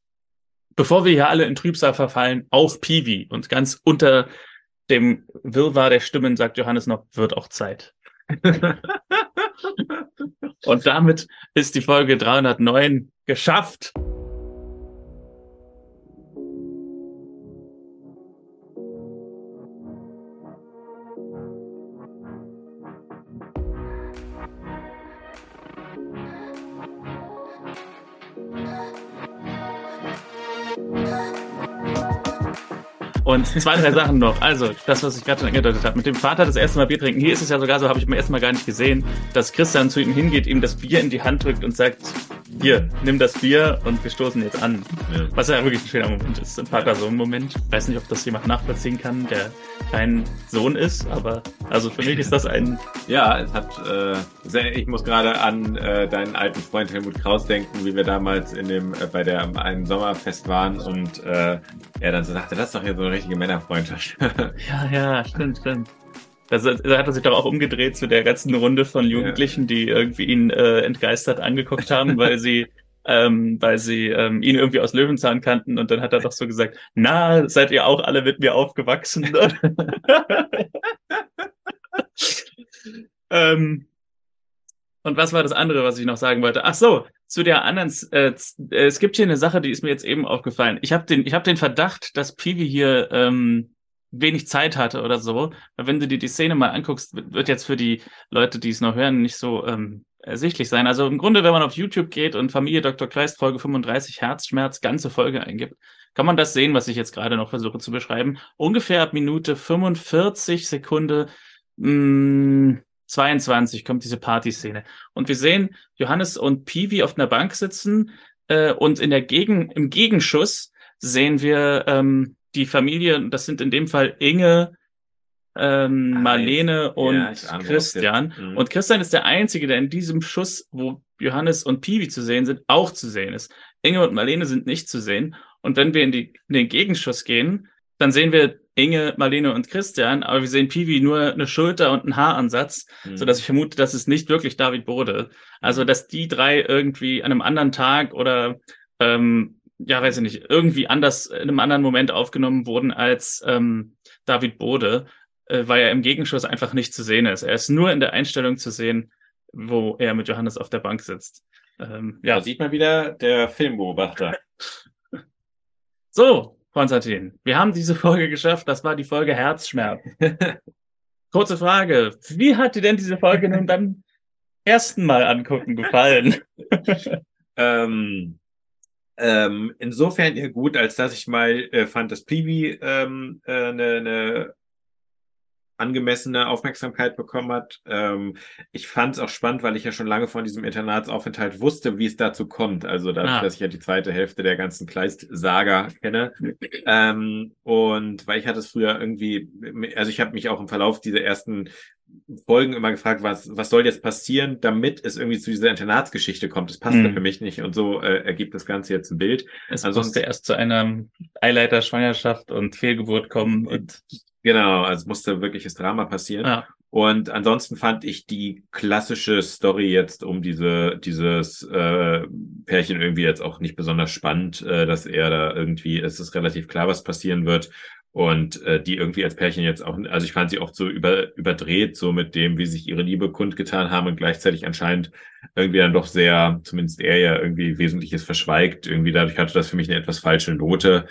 bevor wir hier alle in Trübsal verfallen, auf Piwi. Und ganz unter dem Wirrwarr der Stimmen sagt Johannes noch, wird auch Zeit. Und damit ist die Folge 309 geschafft. Und zwei, drei Sachen noch. Also, das, was ich gerade schon angedeutet habe, mit dem Vater das erste Mal Bier trinken. Hier ist es ja sogar so, habe ich beim ersten Mal gar nicht gesehen, dass Christian zu ihm hingeht, ihm das Bier in die Hand drückt und sagt, hier, nimm das Bier und wir stoßen jetzt an. Ja. Was ja wirklich ein schöner Moment ist. Ein Vater-Sohn-Moment. Weiß nicht, ob das jemand nachvollziehen kann, der kein Sohn ist, aber also für mich ist das ein... Ja, es hat, äh, sehr, ich muss gerade an äh, deinen alten Freund Helmut Kraus denken, wie wir damals in dem, äh, bei der einen Sommerfest waren und äh, er dann so sagte, das ist doch hier so eine richtige Männerfreundschaft. ja, ja, stimmt, stimmt. Also, da hat er sich doch auch umgedreht zu der ganzen Runde von Jugendlichen, ja. die irgendwie ihn äh, entgeistert angeguckt haben, weil sie ähm, weil sie ähm, ihn irgendwie aus Löwenzahn kannten und dann hat er doch so gesagt, na, seid ihr auch alle mit mir aufgewachsen? ähm, und was war das andere, was ich noch sagen wollte? Ach so, zu der anderen, äh, es gibt hier eine Sache, die ist mir jetzt eben aufgefallen. Ich habe den, ich habe den Verdacht, dass Piwi hier ähm, wenig Zeit hatte oder so. Wenn du dir die Szene mal anguckst, wird jetzt für die Leute, die es noch hören, nicht so ähm, ersichtlich sein. Also im Grunde, wenn man auf YouTube geht und Familie Dr. Kleist Folge 35 Herzschmerz ganze Folge eingibt, kann man das sehen, was ich jetzt gerade noch versuche zu beschreiben. Ungefähr ab Minute 45 Sekunde mh, 22 kommt diese Partyszene. Und wir sehen Johannes und Piwi auf einer Bank sitzen äh, und in der Gegen im Gegenschuss sehen wir ähm, die Familie, das sind in dem Fall Inge, ähm, ah, Marlene und ja, Christian. Mhm. Und Christian ist der Einzige, der in diesem Schuss, wo Johannes und Piwi zu sehen sind, auch zu sehen ist. Inge und Marlene sind nicht zu sehen. Und wenn wir in, die, in den Gegenschuss gehen, dann sehen wir Inge, Marlene und Christian, aber wir sehen Piwi nur eine Schulter und einen Haaransatz, mhm. so dass ich vermute, dass es nicht wirklich David Bode. Also, dass die drei irgendwie an einem anderen Tag oder ähm, ja, weiß ich nicht, irgendwie anders in einem anderen Moment aufgenommen wurden als ähm, David Bode, äh, weil er im Gegenschuss einfach nicht zu sehen ist. Er ist nur in der Einstellung zu sehen, wo er mit Johannes auf der Bank sitzt. Ähm, ja, da sieht man wieder der Filmbeobachter. so, Konstantin, wir haben diese Folge geschafft. Das war die Folge Herzschmerz. Kurze Frage. Wie hat dir denn diese Folge nun beim ersten Mal angucken gefallen? ähm, ähm, insofern ihr gut, als dass ich mal äh, fand, dass Peewee ähm, äh, eine, ne angemessene Aufmerksamkeit bekommen hat. Ähm, ich fand es auch spannend, weil ich ja schon lange von diesem Internatsaufenthalt wusste, wie es dazu kommt. Also dadurch, ah. dass ich ja die zweite Hälfte der ganzen Kleist-Saga kenne. ähm, und weil ich hatte es früher irgendwie, also ich habe mich auch im Verlauf dieser ersten Folgen immer gefragt, was, was soll jetzt passieren, damit es irgendwie zu dieser Internatsgeschichte kommt. Das passt hm. für mich nicht und so äh, ergibt das Ganze jetzt ein Bild. Es Ansonsten, musste erst zu einer Eileiter-Schwangerschaft und Fehlgeburt kommen und Genau, also musste wirkliches Drama passieren. Ja. Und ansonsten fand ich die klassische Story jetzt um diese dieses äh, Pärchen irgendwie jetzt auch nicht besonders spannend, äh, dass er da irgendwie, es ist relativ klar, was passieren wird. Und äh, die irgendwie als Pärchen jetzt auch, also ich fand sie oft so über, überdreht, so mit dem, wie sich ihre Liebe kundgetan haben und gleichzeitig anscheinend irgendwie dann doch sehr, zumindest er ja irgendwie Wesentliches verschweigt. Irgendwie dadurch hatte das für mich eine etwas falsche Note.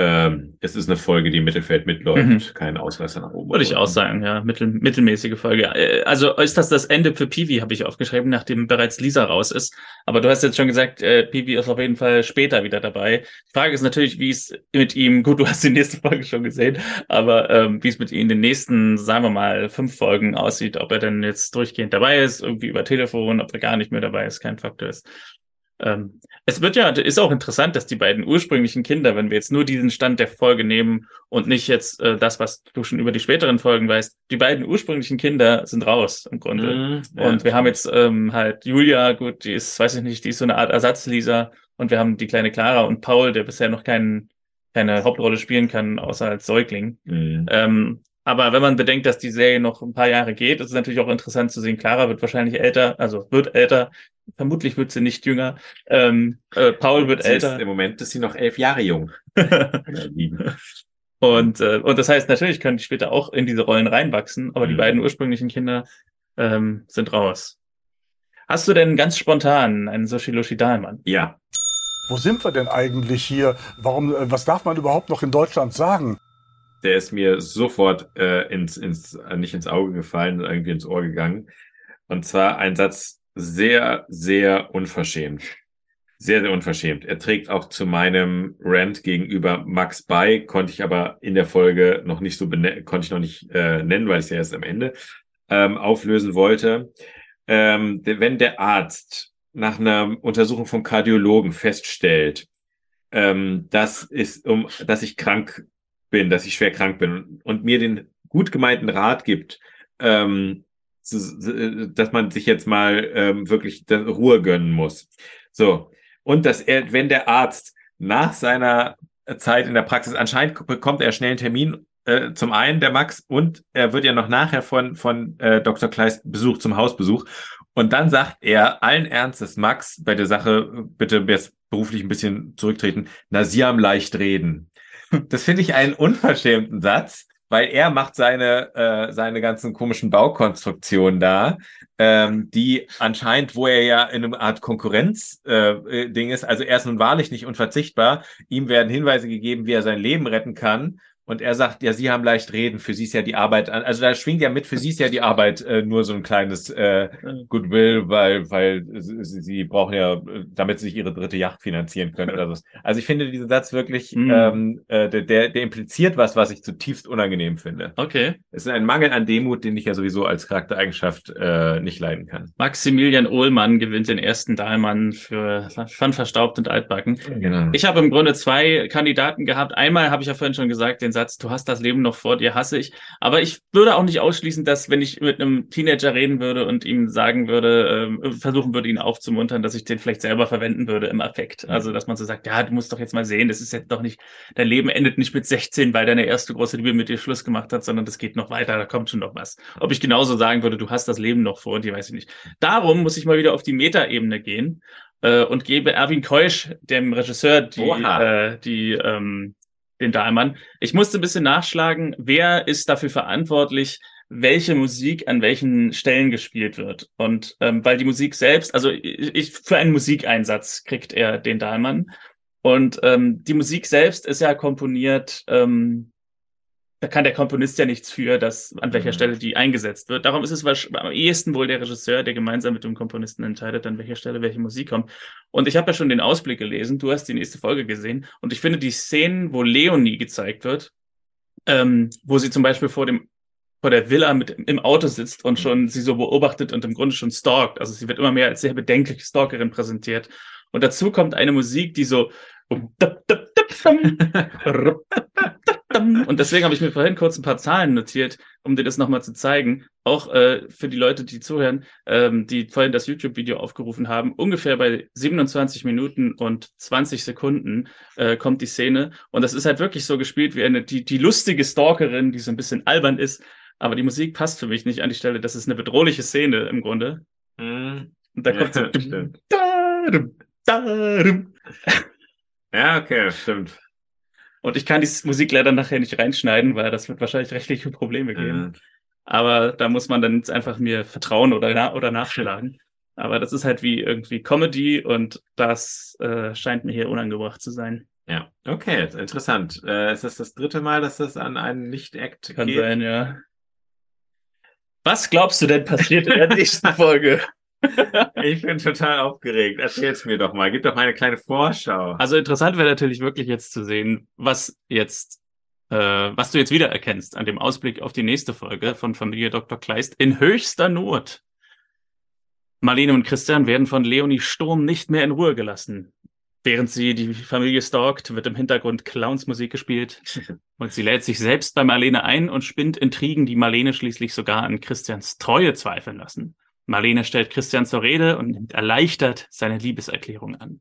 Ähm, es ist eine Folge, die im Mittelfeld mitläuft, mhm. kein Ausreißer nach oben. Würde ich auch sagen, ja, mittel, mittelmäßige Folge. Äh, also ist das das Ende für Piwi, habe ich aufgeschrieben, nachdem bereits Lisa raus ist. Aber du hast jetzt schon gesagt, äh, Piwi ist auf jeden Fall später wieder dabei. Die Frage ist natürlich, wie es mit ihm, gut, du hast die nächste Folge schon gesehen, aber ähm, wie es mit ihm in den nächsten, sagen wir mal, fünf Folgen aussieht, ob er denn jetzt durchgehend dabei ist, irgendwie über Telefon, ob er gar nicht mehr dabei ist, kein Faktor ist. Ähm, es wird ja, ist auch interessant, dass die beiden ursprünglichen Kinder, wenn wir jetzt nur diesen Stand der Folge nehmen und nicht jetzt äh, das, was du schon über die späteren Folgen weißt, die beiden ursprünglichen Kinder sind raus im Grunde. Mm, ja, und wir haben jetzt ähm, halt Julia, gut, die ist, weiß ich nicht, die ist so eine Art Ersatz-Lisa und wir haben die kleine Clara und Paul, der bisher noch keinen keine Hauptrolle spielen kann, außer als Säugling. Mm. Ähm, aber wenn man bedenkt, dass die Serie noch ein paar Jahre geht, ist es natürlich auch interessant zu sehen. Clara wird wahrscheinlich älter, also wird älter. Vermutlich wird sie nicht jünger. Ähm, äh, Paul wird sie älter. Ist, Im Moment ist sie noch elf Jahre jung. und, äh, und das heißt, natürlich können die später auch in diese Rollen reinwachsen, aber mhm. die beiden ursprünglichen Kinder ähm, sind raus. Hast du denn ganz spontan einen Soshiloshi Dahlmann? Ja. Wo sind wir denn eigentlich hier? Warum, äh, was darf man überhaupt noch in Deutschland sagen? Der ist mir sofort äh, ins, ins, äh, nicht ins Auge gefallen, irgendwie ins Ohr gegangen. Und zwar ein Satz sehr, sehr unverschämt. Sehr, sehr unverschämt. Er trägt auch zu meinem Rant gegenüber Max bei, konnte ich aber in der Folge noch nicht so konnte ich noch nicht äh, nennen, weil ich es ja erst am Ende ähm, auflösen wollte. Ähm, wenn der Arzt nach einer Untersuchung vom Kardiologen feststellt, ähm, das ist, um, dass ich krank bin, dass ich schwer krank bin und mir den gut gemeinten Rat gibt, ähm, dass man sich jetzt mal ähm, wirklich Ruhe gönnen muss. So. Und dass er, wenn der Arzt nach seiner Zeit in der Praxis anscheinend bekommt er schnell einen Termin, äh, zum einen der Max und er wird ja noch nachher von, von äh, Dr. Kleist Besuch zum Hausbesuch. Und dann sagt er allen Ernstes, Max, bei der Sache bitte jetzt beruflich ein bisschen zurücktreten, na, Sie haben leicht reden. Das finde ich einen unverschämten Satz, weil er macht seine, äh, seine ganzen komischen Baukonstruktionen da, ähm, die anscheinend, wo er ja in einer Art Konkurrenz-Ding äh, ist, also er ist nun wahrlich nicht unverzichtbar. Ihm werden Hinweise gegeben, wie er sein Leben retten kann. Und er sagt, ja, Sie haben leicht reden, für Sie ist ja die Arbeit, also da schwingt ja mit, für Sie ist ja die Arbeit äh, nur so ein kleines äh, Goodwill, weil, weil sie, sie brauchen ja, damit sie sich ihre dritte Yacht finanzieren können oder so. Also ich finde diesen Satz wirklich, mm. ähm, äh, der, der, der impliziert was, was ich zutiefst unangenehm finde. Okay. Es ist ein Mangel an Demut, den ich ja sowieso als Charaktereigenschaft äh, nicht leiden kann. Maximilian Ohlmann gewinnt den ersten Dahlmann für von verstaubt und altbacken. Genau. Ich habe im Grunde zwei Kandidaten gehabt. Einmal habe ich ja vorhin schon gesagt, den Satz, du hast das Leben noch vor dir, hasse ich. Aber ich würde auch nicht ausschließen, dass wenn ich mit einem Teenager reden würde und ihm sagen würde, äh, versuchen würde, ihn aufzumuntern, dass ich den vielleicht selber verwenden würde im Affekt. Also, dass man so sagt, ja, du musst doch jetzt mal sehen, das ist jetzt doch nicht, dein Leben endet nicht mit 16, weil deine erste große Liebe mit dir Schluss gemacht hat, sondern das geht noch weiter, da kommt schon noch was. Ob ich genauso sagen würde, du hast das Leben noch vor dir, weiß ich nicht. Darum muss ich mal wieder auf die Metaebene gehen äh, und gebe Erwin Keusch, dem Regisseur, die, äh, die ähm, den Dahlmann. Ich musste ein bisschen nachschlagen, wer ist dafür verantwortlich, welche Musik an welchen Stellen gespielt wird. Und ähm, weil die Musik selbst, also ich, ich für einen Musikeinsatz kriegt er den Dahlmann. Und ähm, die Musik selbst ist ja komponiert ähm, da kann der Komponist ja nichts für, dass an welcher mhm. Stelle die eingesetzt wird. Darum ist es am ehesten wohl der Regisseur, der gemeinsam mit dem Komponisten entscheidet, an welcher Stelle welche Musik kommt. Und ich habe ja schon den Ausblick gelesen, du hast die nächste Folge gesehen, und ich finde die Szenen, wo Leonie gezeigt wird, ähm, wo sie zum Beispiel vor dem vor der Villa mit im Auto sitzt und schon sie so beobachtet und im Grunde schon stalkt. Also sie wird immer mehr als sehr bedenkliche Stalkerin präsentiert. Und dazu kommt eine Musik, die so und deswegen habe ich mir vorhin kurz ein paar Zahlen notiert, um dir das nochmal zu zeigen. Auch äh, für die Leute, die zuhören, ähm, die vorhin das YouTube-Video aufgerufen haben. Ungefähr bei 27 Minuten und 20 Sekunden äh, kommt die Szene. Und das ist halt wirklich so gespielt wie eine, die, die lustige Stalkerin, die so ein bisschen albern ist. Aber die Musik passt für mich nicht an die Stelle. Das ist eine bedrohliche Szene im Grunde. Mm. Und da kommt ja, so. Ja, okay, stimmt. Und ich kann die Musik leider nachher nicht reinschneiden, weil das wird wahrscheinlich rechtliche Probleme geben. Mhm. Aber da muss man dann jetzt einfach mir vertrauen oder, na oder nachschlagen. Aber das ist halt wie irgendwie Comedy und das äh, scheint mir hier unangebracht zu sein. Ja, okay, interessant. Äh, ist das das dritte Mal, dass das an einen Nicht-Act geht? Kann sein, ja. Was glaubst du denn passiert in der nächsten Folge? Ich bin total aufgeregt. Erzähl's mir doch mal. Gib doch mal eine kleine Vorschau. Also interessant wäre natürlich wirklich jetzt zu sehen, was jetzt, äh, was du jetzt wieder erkennst an dem Ausblick auf die nächste Folge von Familie Dr. Kleist in höchster Not. Marlene und Christian werden von Leonie Sturm nicht mehr in Ruhe gelassen. Während sie die Familie stalkt, wird im Hintergrund Clownsmusik gespielt und sie lädt sich selbst bei Marlene ein und spinnt Intrigen, die Marlene schließlich sogar an Christians Treue zweifeln lassen. Marlene stellt Christian zur Rede und nimmt erleichtert seine Liebeserklärung an.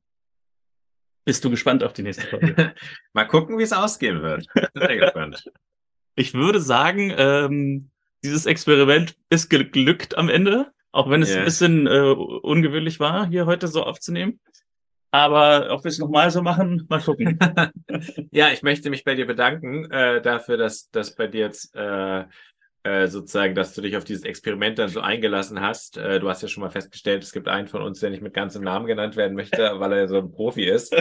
Bist du gespannt auf die nächste Folge? Mal gucken, wie es ausgehen wird. Sehr gespannt. Ich würde sagen, ähm, dieses Experiment ist geglückt am Ende, auch wenn es yeah. ein bisschen äh, ungewöhnlich war, hier heute so aufzunehmen. Aber ob wir es nochmal so machen, mal gucken. ja, ich möchte mich bei dir bedanken äh, dafür, dass, dass bei dir jetzt äh, äh, sozusagen, dass du dich auf dieses Experiment dann so eingelassen hast. Äh, du hast ja schon mal festgestellt, es gibt einen von uns, der nicht mit ganzem Namen genannt werden möchte, weil er so ein Profi ist.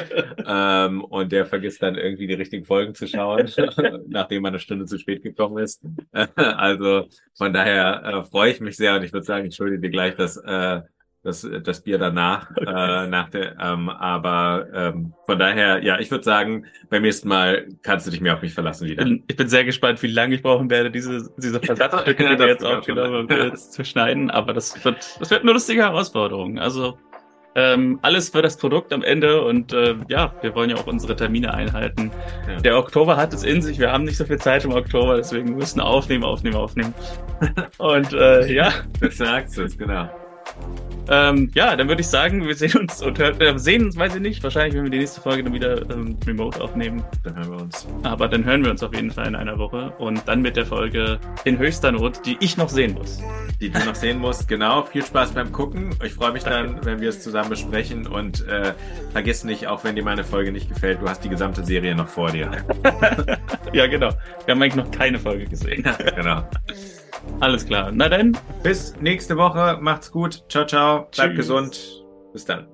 ähm, und der vergisst dann irgendwie die richtigen Folgen zu schauen, nachdem man eine Stunde zu spät gekommen ist. also von daher äh, freue ich mich sehr und ich würde sagen, ich schulde dir gleich das äh, das, das Bier danach, okay. äh, nach der, ähm, aber ähm, von daher, ja, ich würde sagen, beim nächsten Mal kannst du dich mehr auf mich verlassen wieder. Ich bin, ich bin sehr gespannt, wie lange ich brauchen werde, diese, diese Versatzstücke, ja, die wir jetzt aufgenommen haben, zu schneiden, aber das wird, das wird eine lustige Herausforderung. Also ähm, alles für das Produkt am Ende und äh, ja, wir wollen ja auch unsere Termine einhalten. Ja. Der Oktober hat es in sich, wir haben nicht so viel Zeit im Oktober, deswegen müssen aufnehmen, aufnehmen, aufnehmen. und äh, ja. Das sagst du, genau. Ähm, ja, dann würde ich sagen, wir sehen uns und hören, äh, sehen uns, weiß ich nicht. Wahrscheinlich, wenn wir die nächste Folge dann wieder ähm, remote aufnehmen. Dann hören wir uns. Aber dann hören wir uns auf jeden Fall in einer Woche und dann mit der Folge in höchster Not, die ich noch sehen muss. Die du noch sehen musst, genau. Viel Spaß beim Gucken. Ich freue mich Danke. dann, wenn wir es zusammen besprechen und äh, vergiss nicht, auch wenn dir meine Folge nicht gefällt, du hast die gesamte Serie noch vor dir. ja, genau. Wir haben eigentlich noch keine Folge gesehen. genau. Alles klar. Na dann. Bis nächste Woche. Macht's gut. Ciao, ciao. Bleibt gesund. Bis dann.